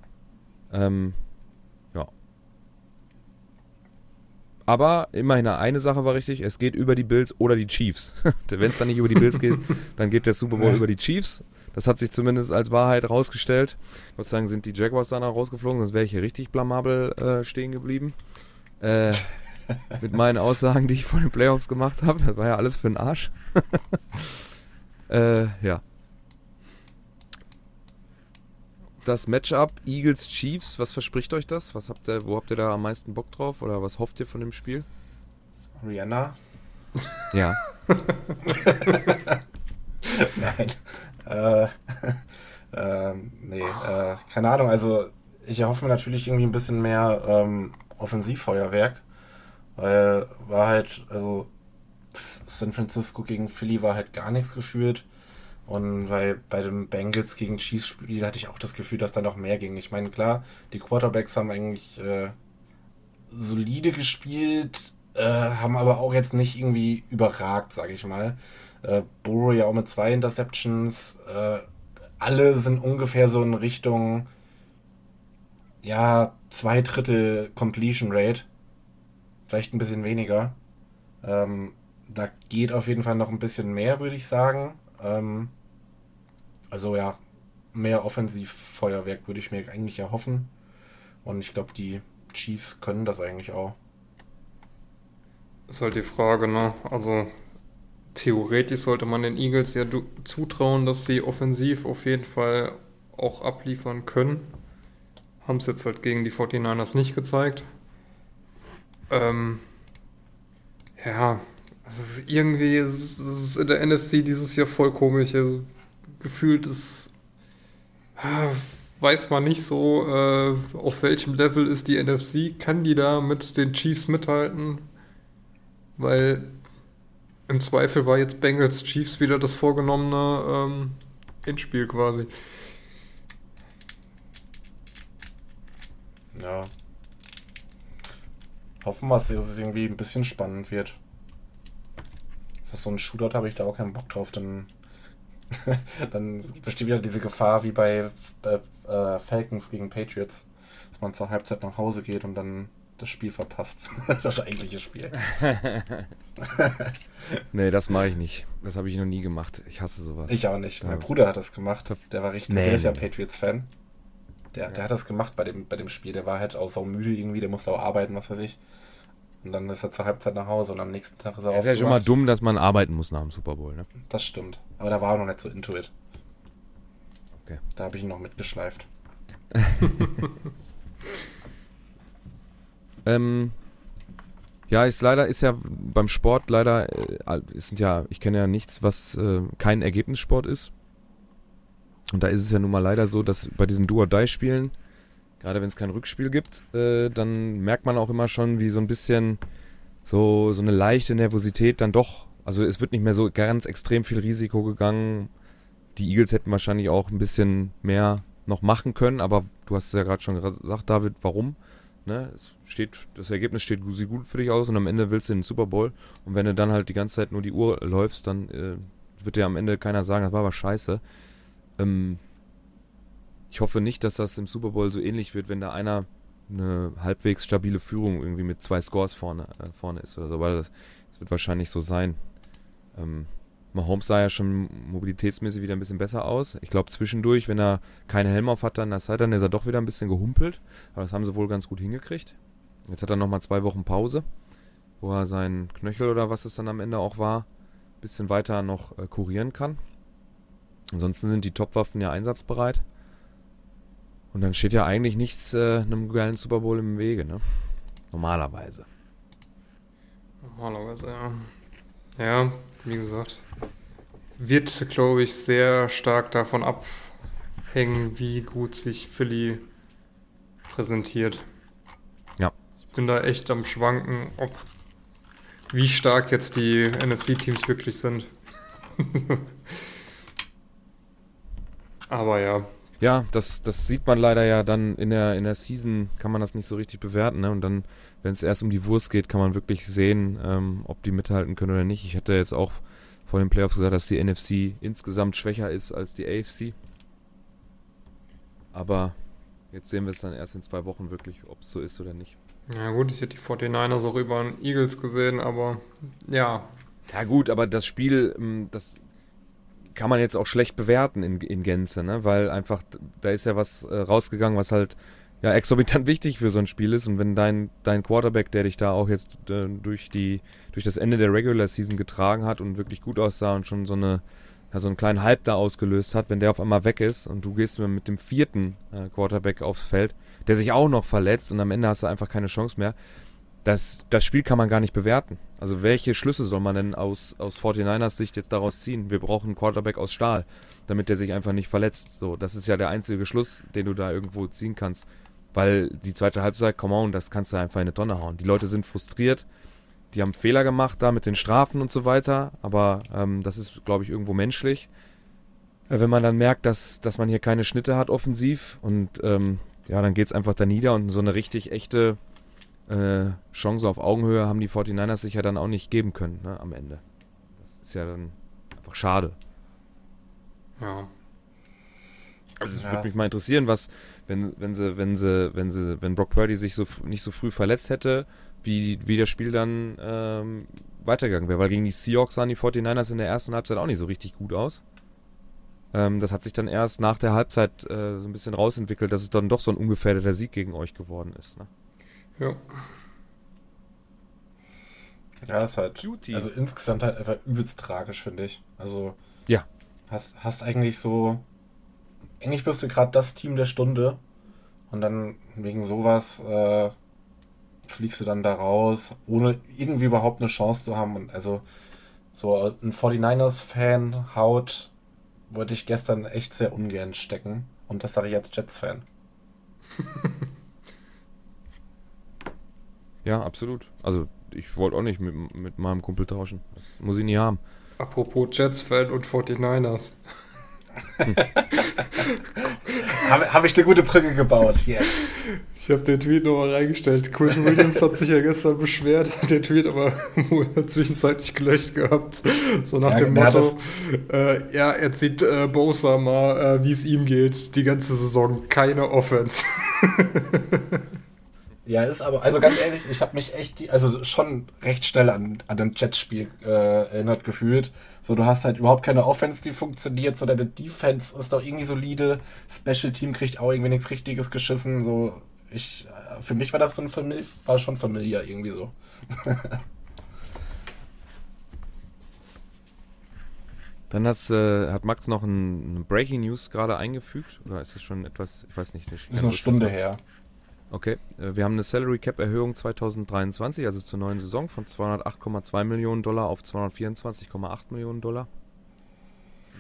Ähm, ja. Aber immerhin eine Sache war richtig, es geht über die Bills oder die Chiefs. *laughs* Wenn es dann nicht über die Bills geht, dann geht der Super Bowl Ja. über die Chiefs. Das hat sich zumindest als Wahrheit rausgestellt. Gott sei Dank sind die Jaguars danach rausgeflogen, sonst wäre ich hier richtig blamabel äh, stehen geblieben. Äh, *laughs* mit meinen Aussagen, die ich vor den Playoffs gemacht habe. Das war ja alles für den Arsch. *laughs* äh, ja. Das Matchup Eagles Chiefs, was verspricht euch das? Was habt ihr, wo habt ihr da am meisten Bock drauf oder was hofft ihr von dem Spiel? Rihanna. Ja. *laughs* Nein. Äh, *laughs* äh, nee, äh, keine Ahnung. Also ich erhoffe mir natürlich irgendwie ein bisschen mehr ähm, Offensivfeuerwerk. Weil war halt, also San Francisco gegen Philly war halt gar nichts gefühlt. Und weil bei dem Bengals gegen Chiefs Spiel hatte ich auch das Gefühl, dass da noch mehr ging. Ich meine, klar, die Quarterbacks haben eigentlich äh, solide gespielt, äh, haben aber auch jetzt nicht irgendwie überragt, sage ich mal. Äh, Burrow ja auch mit zwei Interceptions. Äh, alle sind ungefähr so in Richtung, ja, zwei Drittel Completion Rate. Vielleicht ein bisschen weniger. Ähm, da geht auf jeden Fall noch ein bisschen mehr, würde ich sagen. Ähm, also ja, mehr Offensivfeuerwerk würde ich mir eigentlich erhoffen. Und ich glaube, die Chiefs können das eigentlich auch. Ist halt die Frage, ne? Also theoretisch sollte man den Eagles ja zutrauen, dass sie offensiv auf jeden Fall auch abliefern können. Haben es jetzt halt gegen die 49ers nicht gezeigt. Ähm, ja, also irgendwie ist es in der NFC dieses Jahr voll komisch. Also gefühlt ist, äh, weiß man nicht so, äh, auf welchem Level ist die NFC. Kann die da mit den Chiefs mithalten? Weil im Zweifel war jetzt Bengals Chiefs wieder das vorgenommene ähm, Endspiel quasi. Ja. Hoffen wir, dass es irgendwie ein bisschen spannend wird. So ein Shootout habe ich da auch keinen Bock drauf, dann, *laughs* dann besteht wieder diese Gefahr wie bei äh, Falcons gegen Patriots, dass man zur Halbzeit nach Hause geht und dann das Spiel verpasst. *laughs* das eigentliche Spiel. *laughs* nee, das mache ich nicht. Das habe ich noch nie gemacht. Ich hasse sowas. Ich auch nicht. Mein Bruder hat das gemacht. Der war richtig, nee, der ist ja Patriots-Fan. Der, ja. der hat das gemacht bei dem, bei dem Spiel. Der war halt auch sau müde irgendwie, der musste auch arbeiten, was weiß ich. Und dann ist er zur Halbzeit nach Hause und am nächsten Tag ist er auf. Ist ja schon mal dumm, dass man arbeiten muss nach dem Super Bowl, ne? Das stimmt. Aber da war er noch nicht so into it. Okay. Da habe ich ihn noch mitgeschleift. *laughs* ähm, ja, ist leider, ist ja beim Sport leider, äh, sind ja, ich kenne ja nichts, was äh, kein Ergebnissport ist. Und da ist es ja nun mal leider so, dass bei diesen Do-or-Die-Spielen gerade wenn es kein Rückspiel gibt, äh, dann merkt man auch immer schon, wie so ein bisschen so, so eine leichte Nervosität dann doch, also es wird nicht mehr so ganz extrem viel Risiko gegangen. Die Eagles hätten wahrscheinlich auch ein bisschen mehr noch machen können, aber du hast es ja gerade schon gesagt, David, warum? Ne? Es steht, das Ergebnis steht sieht gut für dich aus und am Ende willst du den Super Bowl. Und wenn du dann halt die ganze Zeit nur die Uhr läufst, dann äh, wird dir am Ende keiner sagen, das war aber scheiße. Ähm, ich hoffe nicht, dass das im Super Bowl so ähnlich wird, wenn da einer eine halbwegs stabile Führung irgendwie mit zwei Scores vorne, äh, vorne ist oder so, weil das, das wird wahrscheinlich so sein. Ähm, Mahomes sah ja schon mobilitätsmäßig wieder ein bisschen besser aus. Ich glaube zwischendurch, wenn er keine Helm auf hat, dann ist er doch wieder ein bisschen gehumpelt. Aber das haben sie wohl ganz gut hingekriegt. Jetzt hat er nochmal zwei Wochen Pause, wo er seinen Knöchel oder was es dann am Ende auch war, ein bisschen weiter noch äh, kurieren kann. Ansonsten sind die Topwaffen ja einsatzbereit. Und dann steht ja eigentlich nichts äh, einem geilen Super Bowl im Wege, ne? Normalerweise. Normalerweise, ja. Ja, wie gesagt. Wird, glaube ich, sehr stark davon abhängen, wie gut sich Philly präsentiert. Ja. Ich bin da echt am Schwanken, ob wie stark jetzt die NFC-Teams wirklich sind. *laughs* Aber ja, ja, das, das sieht man leider ja dann in der, in der Season, kann man das nicht so richtig bewerten. Ne? Und dann, wenn es erst um die Wurst geht, kann man wirklich sehen, ähm, ob die mithalten können oder nicht. Ich hatte jetzt auch vor den Playoffs gesagt, dass die NFC insgesamt schwächer ist als die AFC. Aber jetzt sehen wir es dann erst in zwei Wochen wirklich, ob es so ist oder nicht. Ja gut, ich hätte die 49ers auch über den Eagles gesehen, aber ja. Ja gut, aber das Spiel, ähm, das kann man jetzt auch schlecht bewerten in, in Gänze, ne? weil einfach, da ist ja was äh, rausgegangen, was halt ja exorbitant *laughs* wichtig für so ein Spiel ist. Und wenn dein, dein Quarterback, der dich da auch jetzt äh, durch, die, durch das Ende der Regular Season getragen hat und wirklich gut aussah und schon so eine ja, so einen kleinen Hype da ausgelöst hat, wenn der auf einmal weg ist und du gehst mit dem vierten äh, Quarterback aufs Feld, der sich auch noch verletzt und am Ende hast du einfach keine Chance mehr, das, das Spiel kann man gar nicht bewerten. Also welche Schlüsse soll man denn aus, aus 49ers Sicht jetzt daraus ziehen? Wir brauchen einen Quarterback aus Stahl, damit der sich einfach nicht verletzt. So, das ist ja der einzige Schluss, den du da irgendwo ziehen kannst. Weil die zweite Halbzeit, come on, das kannst du einfach in eine Tonne hauen. Die Leute sind frustriert, die haben Fehler gemacht da mit den Strafen und so weiter, aber ähm, das ist, glaube ich, irgendwo menschlich. Äh, wenn man dann merkt, dass, dass man hier keine Schnitte hat offensiv und ähm, ja, dann geht es einfach da nieder und so eine richtig echte äh, Chance auf Augenhöhe haben die 49ers sich ja dann auch nicht geben können ne, am Ende. Das ist ja dann einfach schade. Ja. Also es Ja. würde mich mal interessieren, was, wenn, wenn sie, wenn sie, wenn sie, wenn Brock Purdy sich so nicht so früh verletzt hätte, wie, wie das Spiel dann ähm, weitergegangen wäre. Weil gegen die Seahawks sahen die 49ers in der ersten Halbzeit auch nicht so richtig gut aus. Ähm, das hat sich dann erst nach der Halbzeit äh, so ein bisschen rausentwickelt, dass es dann doch so ein ungefährdeter Sieg gegen euch geworden ist. Ne? Ja. Ja, ist halt. Cutie. Also insgesamt halt einfach übelst tragisch, finde ich. Also. Ja. Hast, hast eigentlich so. Eigentlich bist du gerade das Team der Stunde. Und dann wegen sowas äh, fliegst du dann da raus, ohne irgendwie überhaupt eine Chance zu haben. Und also so ein 49ers-Fan haut wollte ich gestern echt sehr ungern stecken. Und das sage ich als Jets-Fan. *laughs* Ja, absolut. Also ich wollte auch nicht mit, mit meinem Kumpel tauschen. Das muss ich nie haben. Apropos Jets-Fan und 49ers. *laughs* Habe hab ich eine gute Brücke gebaut. Yes. Ich habe den Tweet nochmal reingestellt. Quinn Williams hat sich ja gestern beschwert, hat *laughs* den Tweet aber zwischenzeitlich gelöscht gehabt. So nach Ja, dem Motto, äh, ja, er zieht äh, Bosa mal, äh, wie es ihm geht, die ganze Saison keine Offense. *laughs* Ja, ist aber, also ganz ehrlich, ich habe mich echt, die- also schon recht schnell an, an ein Jetspiel äh, erinnert gefühlt. So, du hast halt überhaupt keine Offense, die funktioniert, so deine Defense ist doch irgendwie solide. Special Team kriegt auch irgendwie nichts Richtiges geschissen. So, ich, äh, für mich war das so ein Famili war schon familiar irgendwie so. *laughs* Dann hast, äh, hat Max noch ein, eine Breaking News gerade eingefügt. Oder ist das schon etwas, ich weiß nicht. Ist eine Stunde her. Okay, äh, wir haben eine Salary Cap Erhöhung 2023, also zur neuen Saison von 208,2 Millionen Dollar auf 224,8 Millionen Dollar.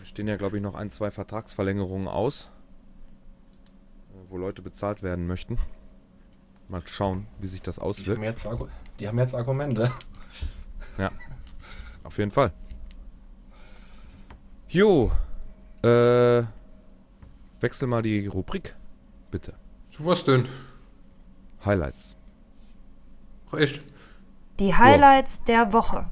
Es stehen ja, glaube ich, noch ein, zwei Vertragsverlängerungen aus, äh, wo Leute bezahlt werden möchten. Mal schauen, wie sich das Die haben, auswirkt. jetzt, Argu- die haben jetzt Argumente. Auf jeden Fall. Jo, äh, wechsel mal die Rubrik, bitte. So was denn? Highlights. Ach, echt? Die Highlights der Woche.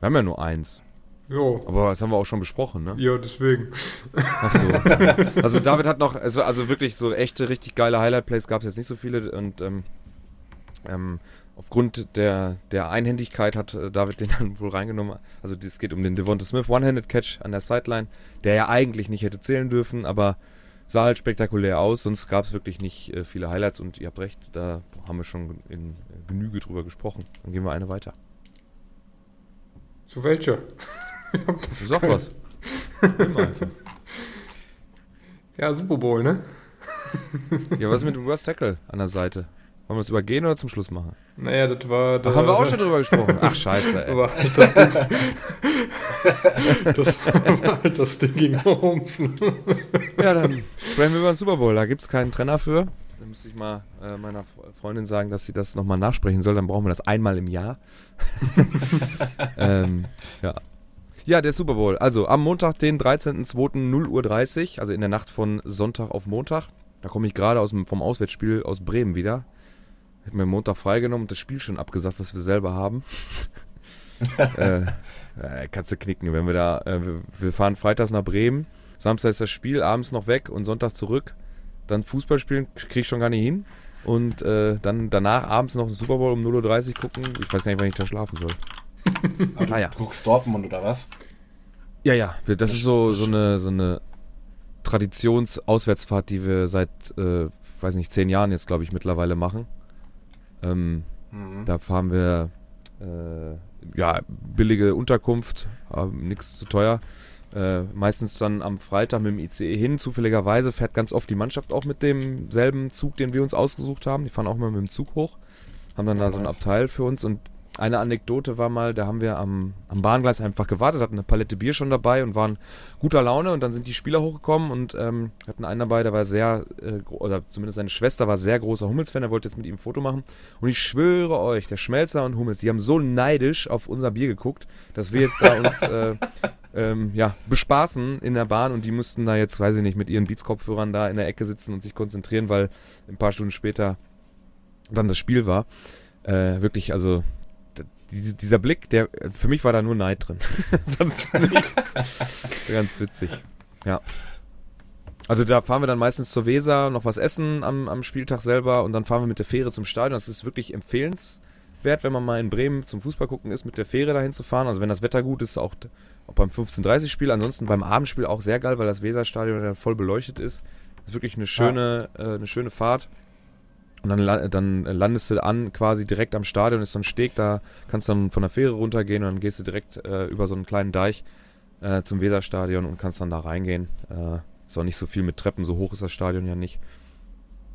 Wir haben ja nur eins, Jo. aber das haben wir auch schon besprochen, ne? Ja, deswegen. Ach so. also David hat noch, also, also wirklich so echte, richtig geile Highlight-Plays gab es jetzt nicht so viele und ähm, ähm, aufgrund der, der Einhändigkeit hat äh, David den dann wohl reingenommen. Also es geht um den Devonta Smith One-Handed-Catch an der Sideline, der ja eigentlich nicht hätte zählen dürfen, aber sah halt spektakulär aus, sonst gab es wirklich nicht äh, viele Highlights und ihr habt recht, da haben wir schon in äh, Genüge drüber gesprochen. Dann gehen wir eine weiter. So welche? Du sag was. Ja, Super Bowl, ne? Ja, was ist mit dem Worst Tackle an der Seite? Wollen wir es übergehen oder zum Schluss machen? Naja, das war. Da haben wir auch schon drüber gesprochen. Ach, scheiße, ey. war halt das Ding. das war halt das Ding gegen Holmes. Ja, dann sprechen wir über den Super Bowl. Da gibt es keinen Trenner für. Da müsste ich mal äh, meiner Fre- Freundin sagen, dass sie das nochmal nachsprechen soll. Dann brauchen wir das einmal im Jahr. *laughs* ähm, ja. Ja, der Super Bowl. Also am Montag, den 13.02. 0.30 Uhr, also in der Nacht von Sonntag auf Montag. Da komme ich gerade aus dem, vom Auswärtsspiel aus Bremen wieder. Hätten wir Montag freigenommen und das Spiel schon abgesagt, was wir selber haben. *laughs* äh, äh, kannst du knicken, wenn wir da, äh, wir, fahren freitags nach Bremen, Samstag ist das Spiel, abends noch weg und Sonntag zurück. Dann Fußball spielen, krieg ich schon gar nicht hin. Und äh, dann danach abends noch einen Super Bowl um 0.30 Uhr gucken. Ich weiß gar nicht, wann ich da schlafen soll. *laughs* Aber du Ah, ja. guckst Dortmund oder was? Ja, ja, das ist so, so eine, so eine Traditionsauswärtsfahrt, die wir seit, äh, weiß nicht, zehn Jahren jetzt, glaube ich, mittlerweile machen. Ähm, Mhm. Da fahren wir äh, ja billige Unterkunft, nichts zu teuer. Äh, meistens dann am Freitag mit dem ICE hin. Zufälligerweise fährt ganz oft die Mannschaft auch mit demselben Zug, den wir uns ausgesucht haben. Die fahren auch mal mit dem Zug hoch. haben dann da so ein Abteil für uns und eine Anekdote war mal, da haben wir am, am Bahngleis einfach gewartet, hatten eine Palette Bier schon dabei und waren guter Laune und dann sind die Spieler hochgekommen und ähm, hatten einen dabei, der war sehr, äh, oder zumindest seine Schwester war sehr großer Hummels-Fan, der wollte jetzt mit ihm ein Foto machen und ich schwöre euch, der Schmelzer und Hummels, die haben so neidisch auf unser Bier geguckt, dass wir jetzt da uns *laughs* äh, ähm, ja, bespaßen in der Bahn und die mussten da jetzt, weiß ich nicht, mit ihren Beats-Kopfhörern da in der Ecke sitzen und sich konzentrieren, weil ein paar Stunden später dann das Spiel war. Äh, wirklich, also dieser Blick, der für mich war da nur Neid drin. *laughs* Sonst nichts. Ganz witzig. Ja. Also da fahren wir dann meistens zur Weser, noch was essen am, am Spieltag selber und dann fahren wir mit der Fähre zum Stadion. Das ist wirklich empfehlenswert, wenn man mal in Bremen zum Fußball gucken ist, mit der Fähre dahin zu fahren. Also wenn das Wetter gut ist, auch, auch beim 15:30 Spiel, ansonsten beim Abendspiel auch sehr geil, weil das Weserstadion dann voll beleuchtet ist. Das ist wirklich eine schöne, ja. äh, eine schöne Fahrt. Und dann, dann landest du an quasi direkt am Stadion, ist so ein Steg, da kannst du dann von der Fähre runtergehen und dann gehst du direkt äh, über so einen kleinen Deich äh, zum Weserstadion und kannst dann da reingehen. Äh, ist auch nicht so viel mit Treppen, so hoch ist das Stadion ja nicht.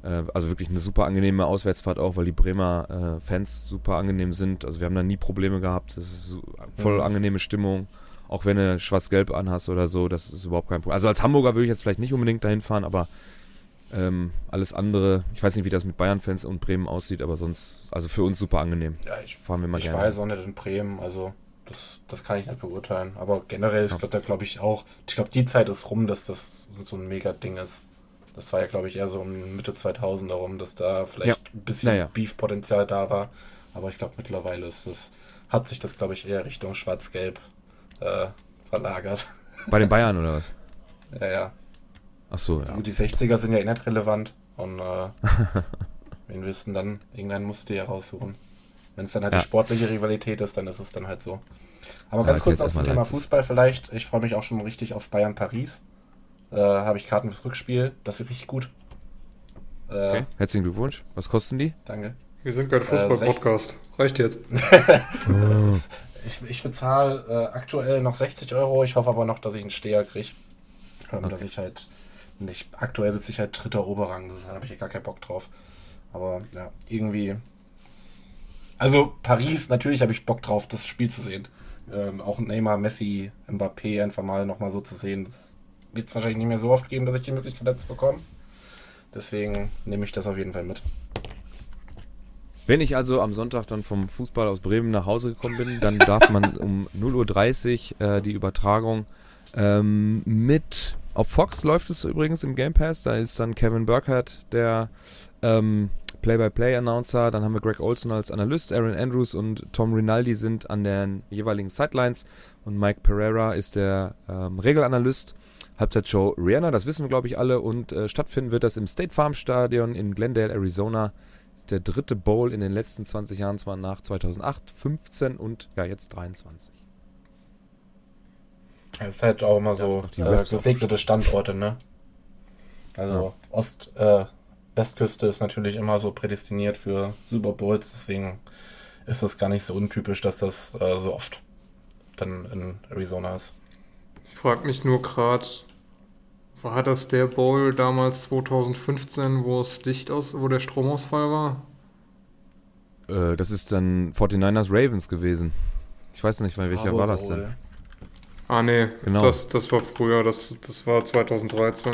Äh, also wirklich eine super angenehme Auswärtsfahrt auch, weil die Bremer äh, Fans super angenehm sind. Also wir haben da nie Probleme gehabt. Das ist voll mhm. angenehme Stimmung. Auch wenn du schwarz-gelb anhast oder so, das ist überhaupt kein Problem. Also als Hamburger würde ich jetzt vielleicht nicht unbedingt dahin fahren, aber ähm, alles andere, ich weiß nicht, wie das mit Bayern-Fans und Bremen aussieht, aber sonst, also für uns super angenehm. Ja, ich, Fahren wir mal ich gerne. weiß auch nicht in Bremen, also das, das kann ich nicht beurteilen. Aber generell ist ja. da, glaube ich, auch, ich glaube, die Zeit ist rum, dass das so ein mega-Ding ist. Das war ja, glaube ich, eher so um Mitte 2000 darum, dass da vielleicht ja. ein bisschen naja. Beef-Potenzial da war. Aber ich glaube, mittlerweile ist das, hat sich das, glaube ich, eher Richtung Schwarz-Gelb äh, verlagert. Bei den Bayern oder was? *laughs* Ja, ja. Ach so, ja. Die 60er sind ja eh nicht relevant. Und äh, *laughs* wen du dann? Irgendeinen musst du ja raussuchen. Wenn es dann halt ja. die sportliche Rivalität ist, dann ist es dann halt so. Aber ja, ganz kurz noch zum Thema Leipzig. Fußball vielleicht. Ich freue mich auch schon richtig auf Bayern Paris. Äh, Habe ich Karten fürs Rückspiel. Das wird richtig gut. Äh, okay. Herzlichen Glückwunsch. Was kosten die? Danke. Wir sind kein Fußball-Podcast. Äh, Reicht jetzt. *laughs* ich, ich bezahle äh, aktuell noch 60 Euro. Ich hoffe aber noch, dass ich einen Steher kriege. Ähm, okay. Dass ich halt nicht. Aktuell sitze ich halt dritter Oberrang, da habe ich gar keinen Bock drauf. Aber ja, irgendwie. Also Paris, natürlich habe ich Bock drauf, das Spiel zu sehen. Ähm, auch Neymar, Messi, Mbappé einfach mal nochmal so zu sehen. Das wird es wahrscheinlich nicht mehr so oft geben, dass ich die Möglichkeit dazu bekomme. Deswegen nehme ich das auf jeden Fall mit. Wenn ich also am Sonntag dann vom Fußball aus Bremen nach Hause gekommen bin, dann darf man um 0.30 Uhr äh, die Übertragung ähm, mit auf Fox läuft es übrigens im Game Pass. Da ist dann Kevin Burkhardt der ähm, Play-by-Play-Announcer. Dann haben wir Greg Olson als Analyst. Aaron Andrews und Tom Rinaldi sind an den jeweiligen Sidelines. Und Mike Pereira ist der ähm, Regelanalyst. Halbzeitshow Rihanna, das wissen wir, glaube ich, alle. Und äh, stattfinden wird das im State Farm Stadion in Glendale, Arizona. Das ist der dritte Bowl in den letzten 20 Jahren, zwar nach 2008, 15 und ja, jetzt 23. Es ist halt auch immer so ja, äh, gesegnete Standorte, ne? Also ja. Ost, äh, Westküste ist natürlich immer so prädestiniert für Super Bowls, deswegen ist das gar nicht so untypisch, dass das äh, so oft dann in Arizona ist. Ich frage mich nur gerade, war das der Bowl damals 2015, wo es dicht aus, wo der Stromausfall war? Äh, das ist dann 49ers Ravens gewesen. Ich weiß nicht, welcher war das denn? Ah, nee, genau. das, das war früher, das, das war 2013.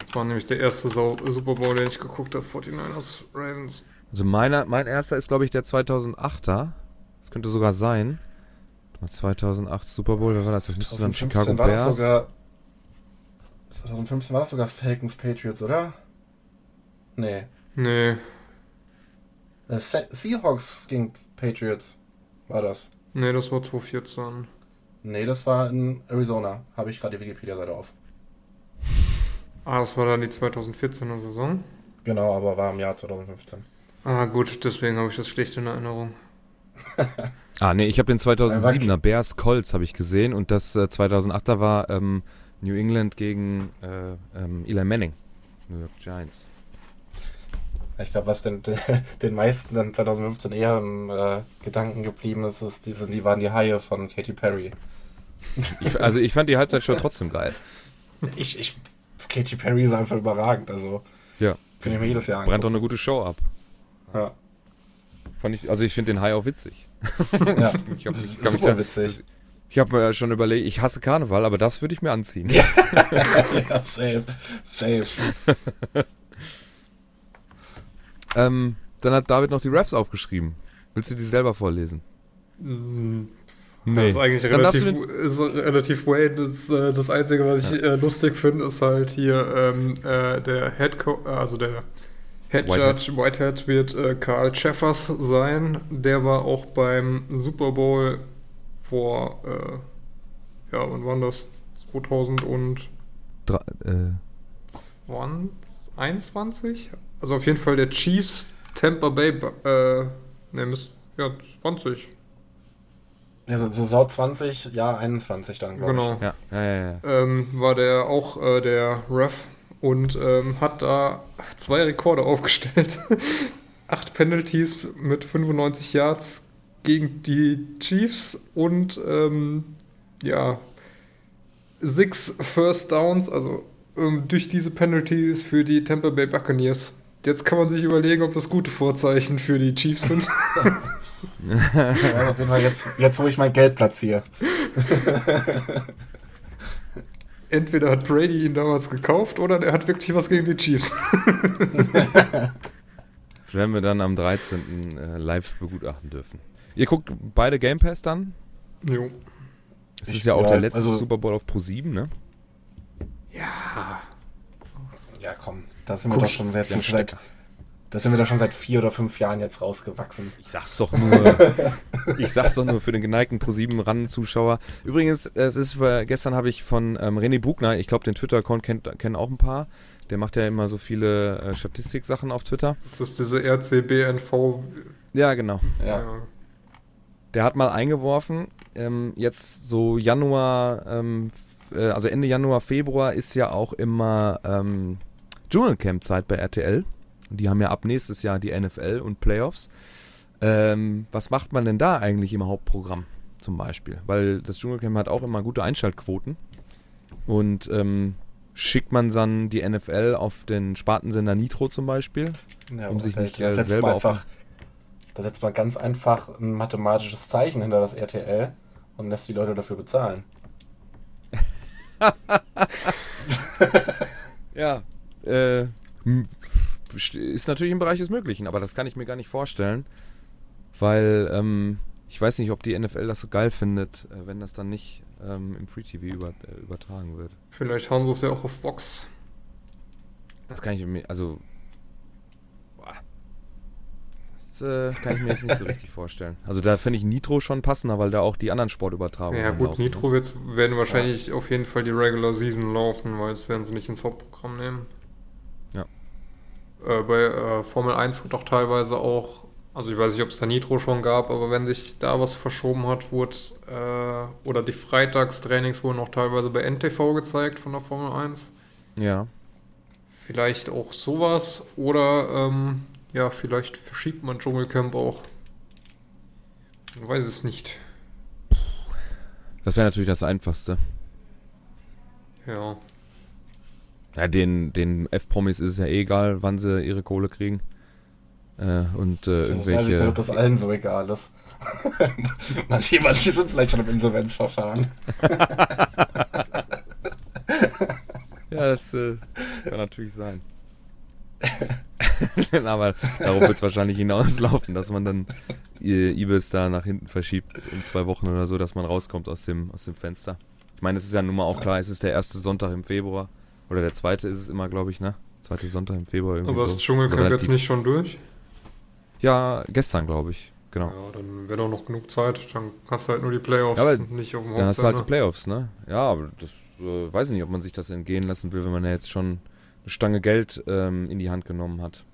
Das war nämlich der erste Super Bowl, den ich geguckt habe, 49ers Ravens. Also meiner, mein erster ist, glaube ich, der 2008er. Das könnte sogar sein. 2008 Super Bowl, wer war das? Das müsste dann Chicago war Bears. Das sogar, 2015 war das sogar Falcons Patriots, oder? Nee. Nee. Äh, Seahawks gegen Patriots war das. Nee, das war 2014. Nee, das war in Arizona. Habe ich gerade die Wikipedia-Seite auf. Ah, das war dann die 2014er Saison? Genau, aber war im Jahr 2015. Ah, gut, deswegen habe ich das schlecht in Erinnerung. *laughs* ah, nee, ich habe den 2007er Bears Colts habe ich gesehen und das äh, 2008er war ähm, New England gegen äh, ähm, Eli Manning, New York Giants. Ich glaube, was *laughs* den, den meisten dann 2015 eher im äh, Gedanken geblieben ist, ist die, sind, die waren die Haie von Katy Perry. Ich, also ich fand die Halbzeit schon trotzdem geil. Ich, ich, Katy Perry ist einfach überragend, also ja. finde ich mir jedes Jahr Brennt doch eine gute Show ab. Ja. Fand ich, also ich finde den High auch witzig. *laughs* Ja, Ich hab- das ist super da- witzig. Ich habe mir schon überlegt, ich hasse Karneval, aber das würde ich mir anziehen. *laughs* Ja, safe. Safe. Ähm, dann hat David noch die Refs aufgeschrieben. Willst du die selber vorlesen? Mm, Nee. Das ist eigentlich Dann relativ, ist relativ wait. Das, äh, das Einzige, was ich äh, lustig finde, ist halt hier ähm, äh, der Head Co also der Head Whitehead. Judge Whitehead wird äh, Karl Cheffers sein. Der war auch beim Super Bowl vor, äh, ja, wann war das? 2000 und Dra äh, 21? Also auf jeden Fall der Chiefs Tampa Bay, äh, ne, Miss- ja, 20. Ja, Saison 20, Jahr 21 dann, glaube Genau. ja, ja, ja, ja. ähm, war der auch äh, der Ref und ähm, hat da zwei Rekorde *laughs* aufgestellt. Acht Penalties mit 95 Yards gegen die Chiefs und ähm, ja, six First Downs, also ähm, durch diese Penalties für die Tampa Bay Buccaneers. Jetzt kann man sich überlegen, ob das gute Vorzeichen für die Chiefs sind. ich. *laughs* Ja, auf jeden Fall jetzt, jetzt, wo ich mein Geld platziere. Entweder hat Brady ihn damals gekauft oder der hat wirklich was gegen die Chiefs. *laughs* Das werden wir dann am 13. äh, live begutachten dürfen. Ihr guckt beide Game Pass dann? Jo. Es Ich- ist ja auch ja, der letzte also- Super Bowl auf Pro 7, ne? Ja. Ja, komm, da sind wir doch schon jetzt Ja, seit, da sind wir doch schon seit vier oder fünf Jahren jetzt rausgewachsen. Ich sag's doch nur. *laughs* ich sag's doch nur für den geneigten Pro7 RAN-Zuschauer. Übrigens, es ist, äh, gestern habe ich von ähm, René Bugner, ich glaube, den Twitter-Account kennt, kennen auch ein paar. Der macht ja immer so viele äh, Statistik-Sachen auf Twitter. Ist das diese RCBNV? Ja, genau. Ja. Der hat mal eingeworfen, ähm, jetzt so Januar, ähm, äh, also Ende Januar, Februar ist ja auch immer ähm, Dschungelcamp-Zeit bei RTL. Die haben ja ab nächstes Jahr die NFL und Playoffs. Ähm, was macht man denn da eigentlich im Hauptprogramm zum Beispiel? Weil das Dschungelcamp hat auch immer gute Einschaltquoten. Und ähm, schickt man dann die NFL auf den Spartensender Nitro zum Beispiel? Ja, Um sich nicht, äh, selber einfach, da setzt man ganz einfach ein mathematisches Zeichen hinter das RTL und lässt die Leute dafür bezahlen. *laughs* Ja, äh, ist natürlich im Bereich des Möglichen, aber das kann ich mir gar nicht vorstellen, weil ähm, ich weiß nicht, ob die NFL das so geil findet, äh, wenn das dann nicht ähm, im Free TV über, äh, übertragen wird. Vielleicht haben sie es ja auch auf Vox. Das kann ich mir, also, das äh, kann ich mir jetzt nicht so richtig vorstellen. Also da finde ich Nitro schon passender, weil da auch die anderen Sportübertragungen Ja gut, laufen, Nitro wird's, werden wahrscheinlich auf jeden Fall die Regular Season laufen, weil das werden sie nicht ins Hauptprogramm nehmen. Äh, bei äh, Formel 1 wird auch teilweise auch, also ich weiß nicht, ob es da Nitro schon gab, aber wenn sich da was verschoben hat, wurde, äh, oder die Freitagstrainings wurden auch teilweise bei NTV gezeigt von der Formel 1. Ne? Ja, Vielleicht auch sowas oder ähm, ja, vielleicht verschiebt man Dschungelcamp auch. Man weiß es nicht. das wäre natürlich das Einfachste. Ja. Ja, den, den F-Promis ist es ja eh egal, wann sie ihre Kohle kriegen. Äh, und äh, Ich irgendwelche. glaube, dass allen so egal ist. *laughs* manche, manche sind vielleicht schon im Insolvenzverfahren. *laughs* Ja, das äh, kann natürlich sein. *laughs* Aber darauf wird es wahrscheinlich hinauslaufen, dass man dann Ibis da nach hinten verschiebt um zwei Wochen oder so, dass man rauskommt aus dem, aus dem Fenster. Ich meine, es ist ja nun mal auch klar, es ist der erste Sonntag im Februar. Oder der zweite ist es immer, glaube ich, ne? Zweite Sonntag im Februar irgendwie. Aber so. ist Dschungelcamp jetzt nicht schon durch? Ja, gestern, glaube ich. Genau. Ja, dann wäre doch noch genug Zeit. Dann hast du halt nur die Playoffs, Ja, aber nicht auf dem Dann hast du halt die Hauptsender. Playoffs, ne? Ja, aber das äh, weiß ich nicht, ob man sich das entgehen lassen will, wenn man ja jetzt schon eine Stange Geld ähm, in die Hand genommen hat.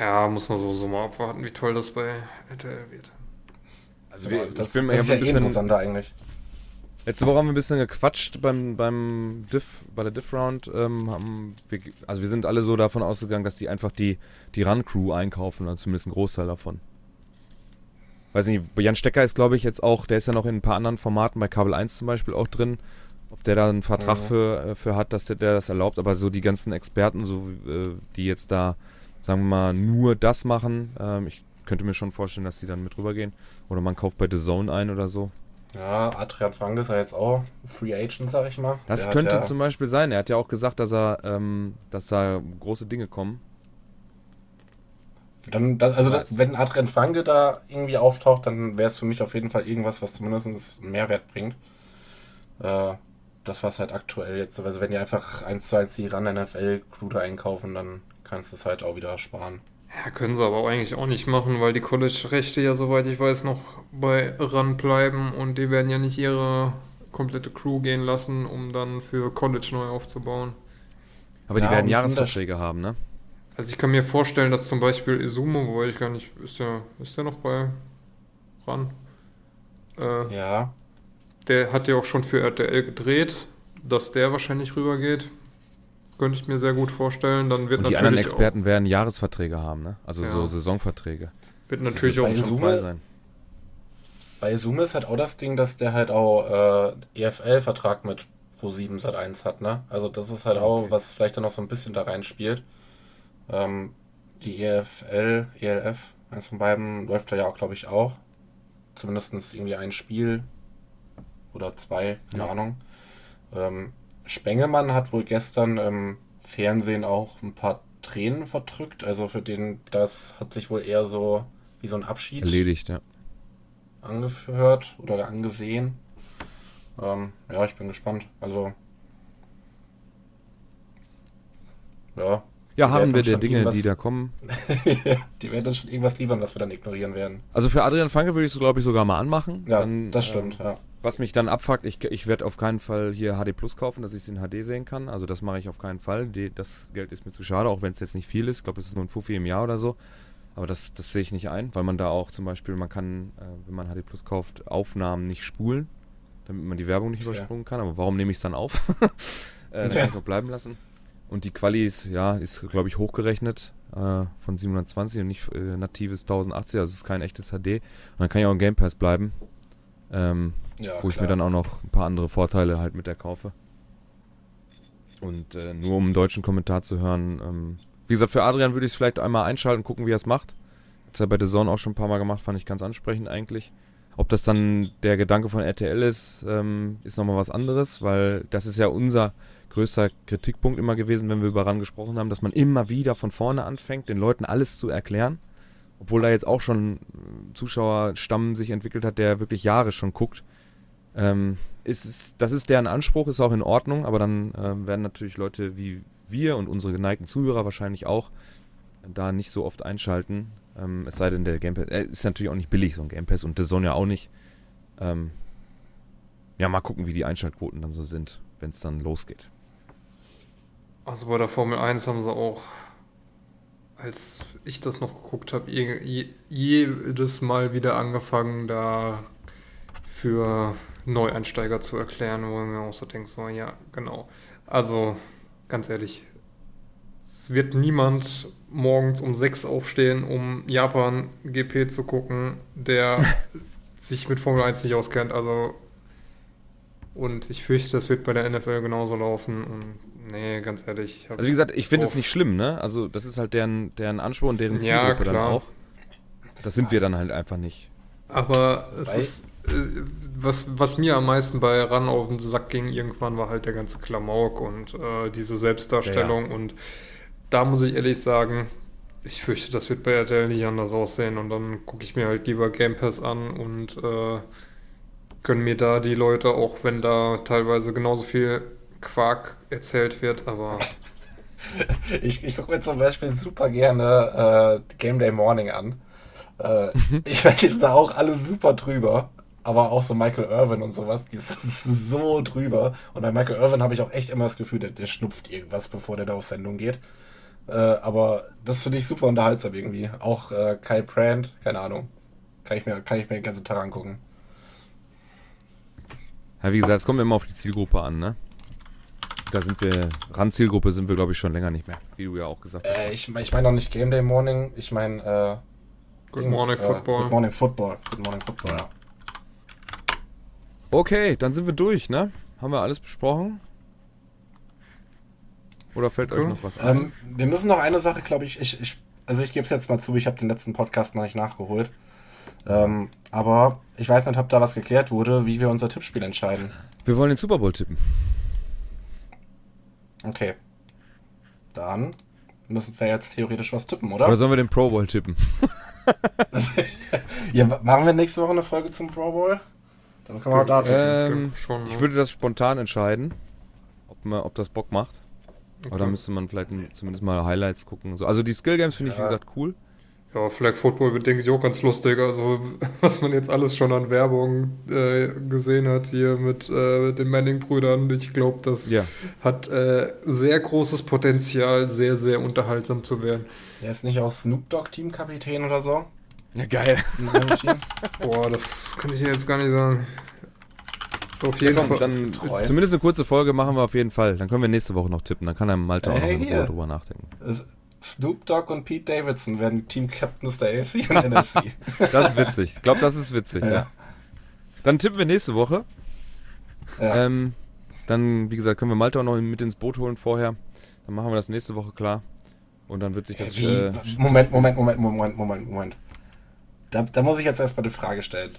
Ja, muss man so, so mal abwarten, wie toll das bei RTL wird. Also das, ich bin, das ich ist ja eh interessanter eigentlich. Letzte Woche haben wir ein bisschen gequatscht beim, beim Diff, bei der Diff-Round. Ähm, haben wir, also wir sind alle so davon ausgegangen, dass die einfach die, die Run-Crew einkaufen, also zumindest ein Großteil davon. Weiß nicht, Jan Stecker ist, glaube ich, jetzt auch, der ist ja noch in ein paar anderen Formaten, bei Kabel 1 zum Beispiel auch drin. Ob der da einen Vertrag Mhm. für, äh, für hat, dass der, der das erlaubt, aber so die ganzen Experten, so äh, die jetzt da sagen wir mal, nur das machen. Ähm, ich könnte mir schon vorstellen, dass die dann mit rübergehen. Oder man kauft bei The Zone ein oder so. Ja, Adrian Frank ist ja jetzt auch Free Agent, sag ich mal. Das Der könnte ja, zum Beispiel sein. Er hat ja auch gesagt, dass er, ähm, dass da große Dinge kommen. Dann, das, also, Weiß. wenn Adrian Franke da irgendwie auftaucht, dann wäre es für mich auf jeden Fall irgendwas, was zumindest einen Mehrwert bringt. Äh, das, was halt aktuell jetzt, also wenn die einfach eins zu eins die ran NFL-Crew da einkaufen, dann kannst du es halt auch wieder sparen. Ja, können sie aber eigentlich auch nicht machen, weil die College-Rechte ja, soweit ich weiß, noch bei RAN bleiben und die werden ja nicht ihre komplette Crew gehen lassen, um dann für College neu aufzubauen. Aber die Ja, werden Jahresverträge haben, ne? Also ich kann mir vorstellen, dass zum Beispiel Izumo, wobei ich gar nicht, ist der, ist der noch bei RAN? Äh, Ja, Der hat ja auch schon für RTL gedreht, dass der wahrscheinlich rübergeht. Könnte ich mir sehr gut vorstellen. Dann wird Und die anderen Experten werden Jahresverträge haben, ne? Also Ja. so Saisonverträge. wird natürlich Bei auch Schon Summe- frei sein. bei Zoom ist halt auch das Ding, dass der halt auch äh, EFL-Vertrag mit Pro7 Sat1 hat, ne? Also das ist halt auch, Okay. was vielleicht dann noch so ein bisschen da reinspielt. Ähm, die EFL, ELF, eins von beiden läuft da ja auch, glaube ich, auch. Zumindest irgendwie ein Spiel oder zwei, keine Ja. Ahnung. Ähm, Spengemann hat wohl gestern im Fernsehen auch ein paar Tränen verdrückt. Also für den, das hat sich wohl eher so wie so ein Abschied Erledigt, ja. angehört oder angesehen. Ähm, ja, ich bin gespannt. Also, ja, Ja, haben wir der Dinge, die da kommen. *laughs* die werden uns schon irgendwas liefern, was wir dann ignorieren werden. Also für Adrian Franke würde ich es, glaube ich, sogar mal anmachen. Ja, Dann, das ähm, stimmt, ja. Was mich dann abfuckt, ich, ich werde auf keinen Fall hier HD Plus kaufen, dass ich es in HD sehen kann. Also das mache ich auf keinen Fall. Die, das Geld ist mir zu schade, auch wenn es jetzt nicht viel ist. Ich glaube, es ist nur ein Fuffi im Jahr oder so. Aber das, das sehe ich nicht ein, weil man da auch zum Beispiel, man kann, äh, wenn man HD Plus kauft, Aufnahmen nicht spulen, damit man die Werbung nicht Ja. übersprungen kann. Aber warum nehme ich es dann auf? *laughs* äh, dann kann ich es auch bleiben lassen. Und die Quali ist, ja, ist, glaube ich, hochgerechnet äh, von 720 und nicht äh, natives 1080, also es ist kein echtes HD. Und dann kann ich auch im Game Pass bleiben. Ähm, ja wo ich mir dann auch noch ein paar andere Vorteile halt mit der kaufe. Und äh, nur um einen deutschen Kommentar zu hören. Ähm, wie gesagt, für Adrian würde ich es vielleicht einmal einschalten, gucken, wie er es macht. Hat er bei The Zone auch schon ein paar Mal gemacht, fand ich ganz ansprechend eigentlich. Ob das dann der Gedanke von RTL ist, ähm, ist nochmal was anderes, weil das ist ja unser größter Kritikpunkt immer gewesen, wenn wir über RAN gesprochen haben, dass man immer wieder von vorne anfängt, den Leuten alles zu erklären. Obwohl da jetzt auch schon Zuschauerstamm sich entwickelt hat, der wirklich Jahre schon guckt. Ähm, ist, es- das ist deren Anspruch, ist auch in Ordnung, aber dann ähm, werden natürlich Leute wie wir und unsere geneigten Zuhörer wahrscheinlich auch da nicht so oft einschalten. Ähm, es sei denn, der Game Pass äh, ist natürlich auch nicht billig, so ein Game Pass und The Zone ja auch nicht. Ähm, ja, mal gucken, wie die Einschaltquoten dann so sind, wenn es dann losgeht. Also bei der Formel 1 haben sie auch, als ich das noch geguckt habe, je, je, jedes Mal wieder angefangen, da für Neueinsteiger zu erklären, wo mir auch so denke, so, ja, genau. Also, ganz ehrlich, es wird niemand morgens um 6 aufstehen, um Japan GP zu gucken, der *laughs* sich mit Formel 1 nicht auskennt. Also, und ich fürchte, das wird bei der NFL genauso laufen. Und nee, ganz ehrlich, Also wie gesagt, ich finde es nicht schlimm, ne? Also das ist halt deren, deren Anspruch und deren Ja, Zielgruppe dann klar. auch. Das sind wir dann halt einfach nicht. Aber es Weil- ist, äh, was, was mir am meisten bei Ran auf den Sack ging, irgendwann war halt der ganze Klamauk und äh, diese Selbstdarstellung. Und da muss ich ehrlich sagen, ich fürchte, das wird bei RTL nicht anders aussehen. Und dann gucke ich mir halt lieber Game Pass an und äh, können mir da die Leute, auch wenn da teilweise genauso viel Quark erzählt wird, aber *laughs* Ich, ich gucke mir zum Beispiel super gerne äh, Game Day Morning an. Äh, ich weiß jetzt da auch alle super drüber. Aber auch so Michael Irvin und sowas, die ist *laughs* so drüber. Und bei Michael Irvin habe ich auch echt immer das Gefühl, der, der schnupft irgendwas, bevor der da auf Sendung geht. Äh, aber das finde ich super unterhaltsam irgendwie. Auch äh, Kyle Brandt, keine Ahnung. Kann ich mir, kann ich mir den ganzen Tag angucken. Ja, wie gesagt, es kommt immer auf die Zielgruppe an, ne? Da sind wir, Randzielgruppe sind wir, glaube ich, schon länger nicht mehr, wie du ja auch gesagt hast. Äh, ich ich meine auch nicht Game Day Morning, ich meine äh, Good Dings, Morning äh, Football. Good Morning Football. Good Morning Football, ja. Okay, dann sind wir durch, ne? Haben wir alles besprochen? Oder fällt Okay. euch noch was ein? Ähm, wir müssen noch eine Sache, glaube ich, ich, ich also ich gebe es jetzt mal zu, ich habe den letzten Podcast noch nicht nachgeholt. Ähm, aber ich weiß nicht, ob da was geklärt wurde, wie wir unser Tippspiel entscheiden. Wir wollen den Super Bowl tippen. Okay. Dann müssen wir jetzt theoretisch was tippen, oder? Oder sollen wir den Pro Bowl tippen? *laughs* ja, machen wir nächste Woche eine Folge zum Pro Bowl? Dann können wir auch da tippen. Ähm, Schon, ne? ich würde das spontan entscheiden, ob, man, ob das Bock macht. Aber da Okay. müsste man vielleicht zumindest mal Highlights gucken. So. Also die Skill Games finde ich, wie gesagt, cool. Ja, Flag Football wird, denke ich, auch ganz lustig. Also, *laughs* was man jetzt alles schon an Werbung äh, gesehen hat hier mit äh, den Manning-Brüdern, ich glaube, das Ja. hat äh, sehr großes Potenzial, sehr, sehr unterhaltsam zu werden. Der ist nicht auch Snoop Dogg Teamkapitän oder so? Ja, geil. *laughs* Boah, das kann ich dir jetzt gar nicht sagen. So auf jeden Komm, Fall. dann zumindest eine kurze Folge machen wir auf jeden Fall. Dann können wir nächste Woche noch tippen. Dann kann der Malte auch noch Hey, in hier. Ruhe drüber nachdenken. Snoop Dogg und Pete Davidson werden Team-Captains der AFC und *laughs* NFC. Das ist witzig. Ich glaube, das ist witzig. Ja. Ja. Dann tippen wir nächste Woche. Ja. Ähm, dann, wie gesagt, können wir Malte auch noch mit ins Boot holen vorher. Dann machen wir das nächste Woche klar. Und dann wird sich das. Wie? Äh, Moment, Moment, Moment, Moment, Moment, Moment. Da, da muss ich jetzt erstmal eine Frage stellen.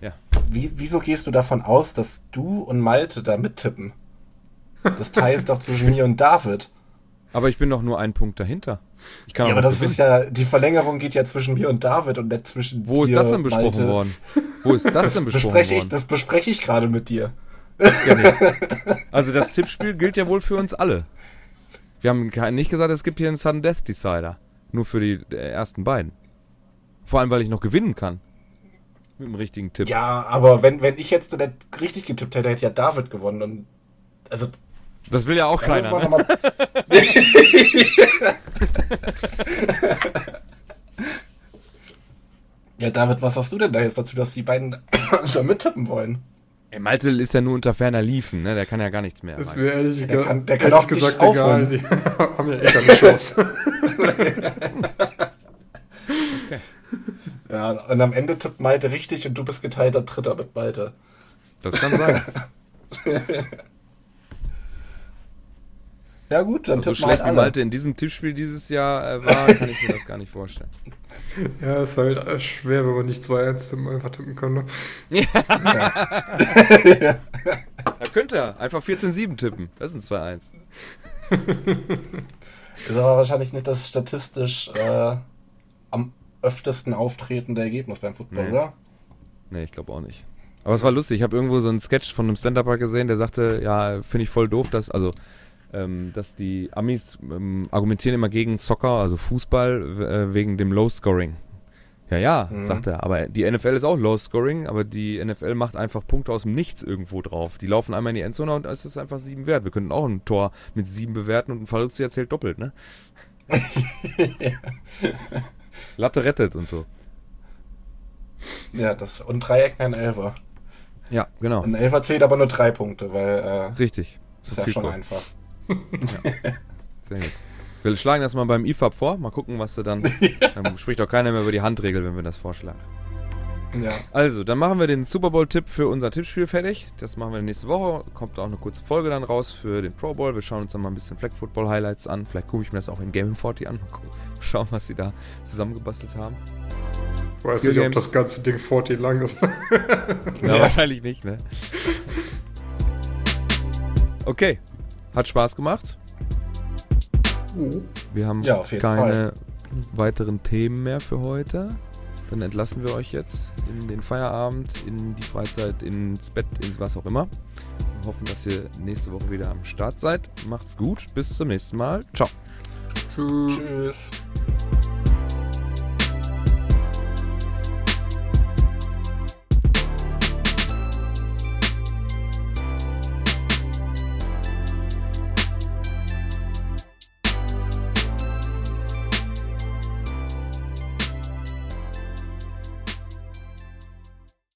Ja. Wie, wieso gehst du davon aus, dass du und Malte da mittippen? Das Teil ist doch zwischen mir und David. Aber ich bin doch nur einen Punkt dahinter. Ich kann Ja, aber das gewinnen. ist ja, die Verlängerung geht ja zwischen mir und David und nicht zwischen Wo ist dir, das denn besprochen Malte. worden? Wo ist das, denn besprochen Bespreche ich, worden? das bespreche ich gerade mit dir. Ja, nee. *laughs* Also das Tippspiel gilt ja wohl für uns alle. Wir haben nicht gesagt, es gibt hier einen Sudden Death Decider. Nur für die äh, ersten beiden. Vor allem, weil ich noch gewinnen kann. Mit dem richtigen Tipp. Ja, aber wenn, wenn ich jetzt nicht richtig getippt hätte, hätte ja David gewonnen. Und, also, Das will ja auch keiner. Ne? *laughs* Ja, David, was sagst du denn da jetzt dazu, dass die beiden *coughs* schon mittippen wollen? Ey, Malte ist ja nur unter ferner Liefen, ne? Der kann ja gar nichts mehr. Ist mir ehrlich, Der kann- der kann ehrlich auch nicht gesagt egal. aufholen. Die *laughs* haben ja eh keine Chance. *laughs* Ja, und am Ende tippt Malte richtig und du bist geteilter Dritter mit Malte. Das kann sein. Ja gut, dann so tippen wir halt schlecht wie alle. Malte in diesem Tippspiel dieses Jahr äh, war, kann ich mir das gar nicht vorstellen. *laughs* ja, ist halt äh, schwer, wenn man nicht 2-1 tippen, einfach tippen kann. Ne? *laughs* Da könnte er einfach 14-7 tippen. Das ist ein 2-1. *laughs* Ist aber wahrscheinlich nicht das statistisch äh, am öftesten auftretende Ergebnis beim Football, Nee. oder? Nee, ich glaube auch nicht. Aber es war lustig. Ich habe irgendwo so einen Sketch von einem Stand-Upper gesehen, der sagte, ja, finde ich voll doof, dass, also, ähm, dass die Amis ähm, argumentieren immer gegen Soccer, also Fußball, äh, wegen dem Low-Scoring. Ja, ja, Mhm. sagt er. Aber die NFL ist auch Low-Scoring, aber die NFL macht einfach Punkte aus dem Nichts irgendwo drauf. Die laufen einmal in die Endzone und es ist einfach sieben wert. Wir könnten auch ein Tor mit sieben bewerten und ein Verrückter zählt doppelt, ne? *laughs* Latte rettet und so. Ja, das und Dreieck ein Elfer. Ja, genau. Ein Elfer zählt aber nur drei Punkte, weil äh, Richtig. ist ja schon Goal. Einfach. Sehr gut. Wir schlagen das mal beim IFAB vor. Mal gucken, was du dann. *laughs* Dann spricht doch keiner mehr über die Handregel, wenn wir das vorschlagen. Ja. Also, dann machen wir den Super Bowl-Tipp für unser Tippspiel fertig. Das machen wir nächste Woche. Kommt auch eine kurze Folge dann raus für den Pro Bowl. Wir schauen uns dann mal ein bisschen Flag Football Highlights an. Vielleicht gucke ich mir das auch in Game 40 an. Mal gucken. *laughs* Schauen, was sie da zusammengebastelt haben. Ich weiß Skill nicht, ob Games. das ganze Ding 40 lang ist. *laughs* Ja, wahrscheinlich nicht, ne? Okay. Hat Spaß gemacht. Wir haben Ja, keine weiteren Themen mehr für heute. Dann entlassen wir euch jetzt in den Feierabend, in die Freizeit, ins Bett, ins was auch immer. Wir hoffen, dass ihr nächste Woche wieder am Start seid. Macht's gut. Bis zum nächsten Mal. Ciao. Tschüss. Tschüss.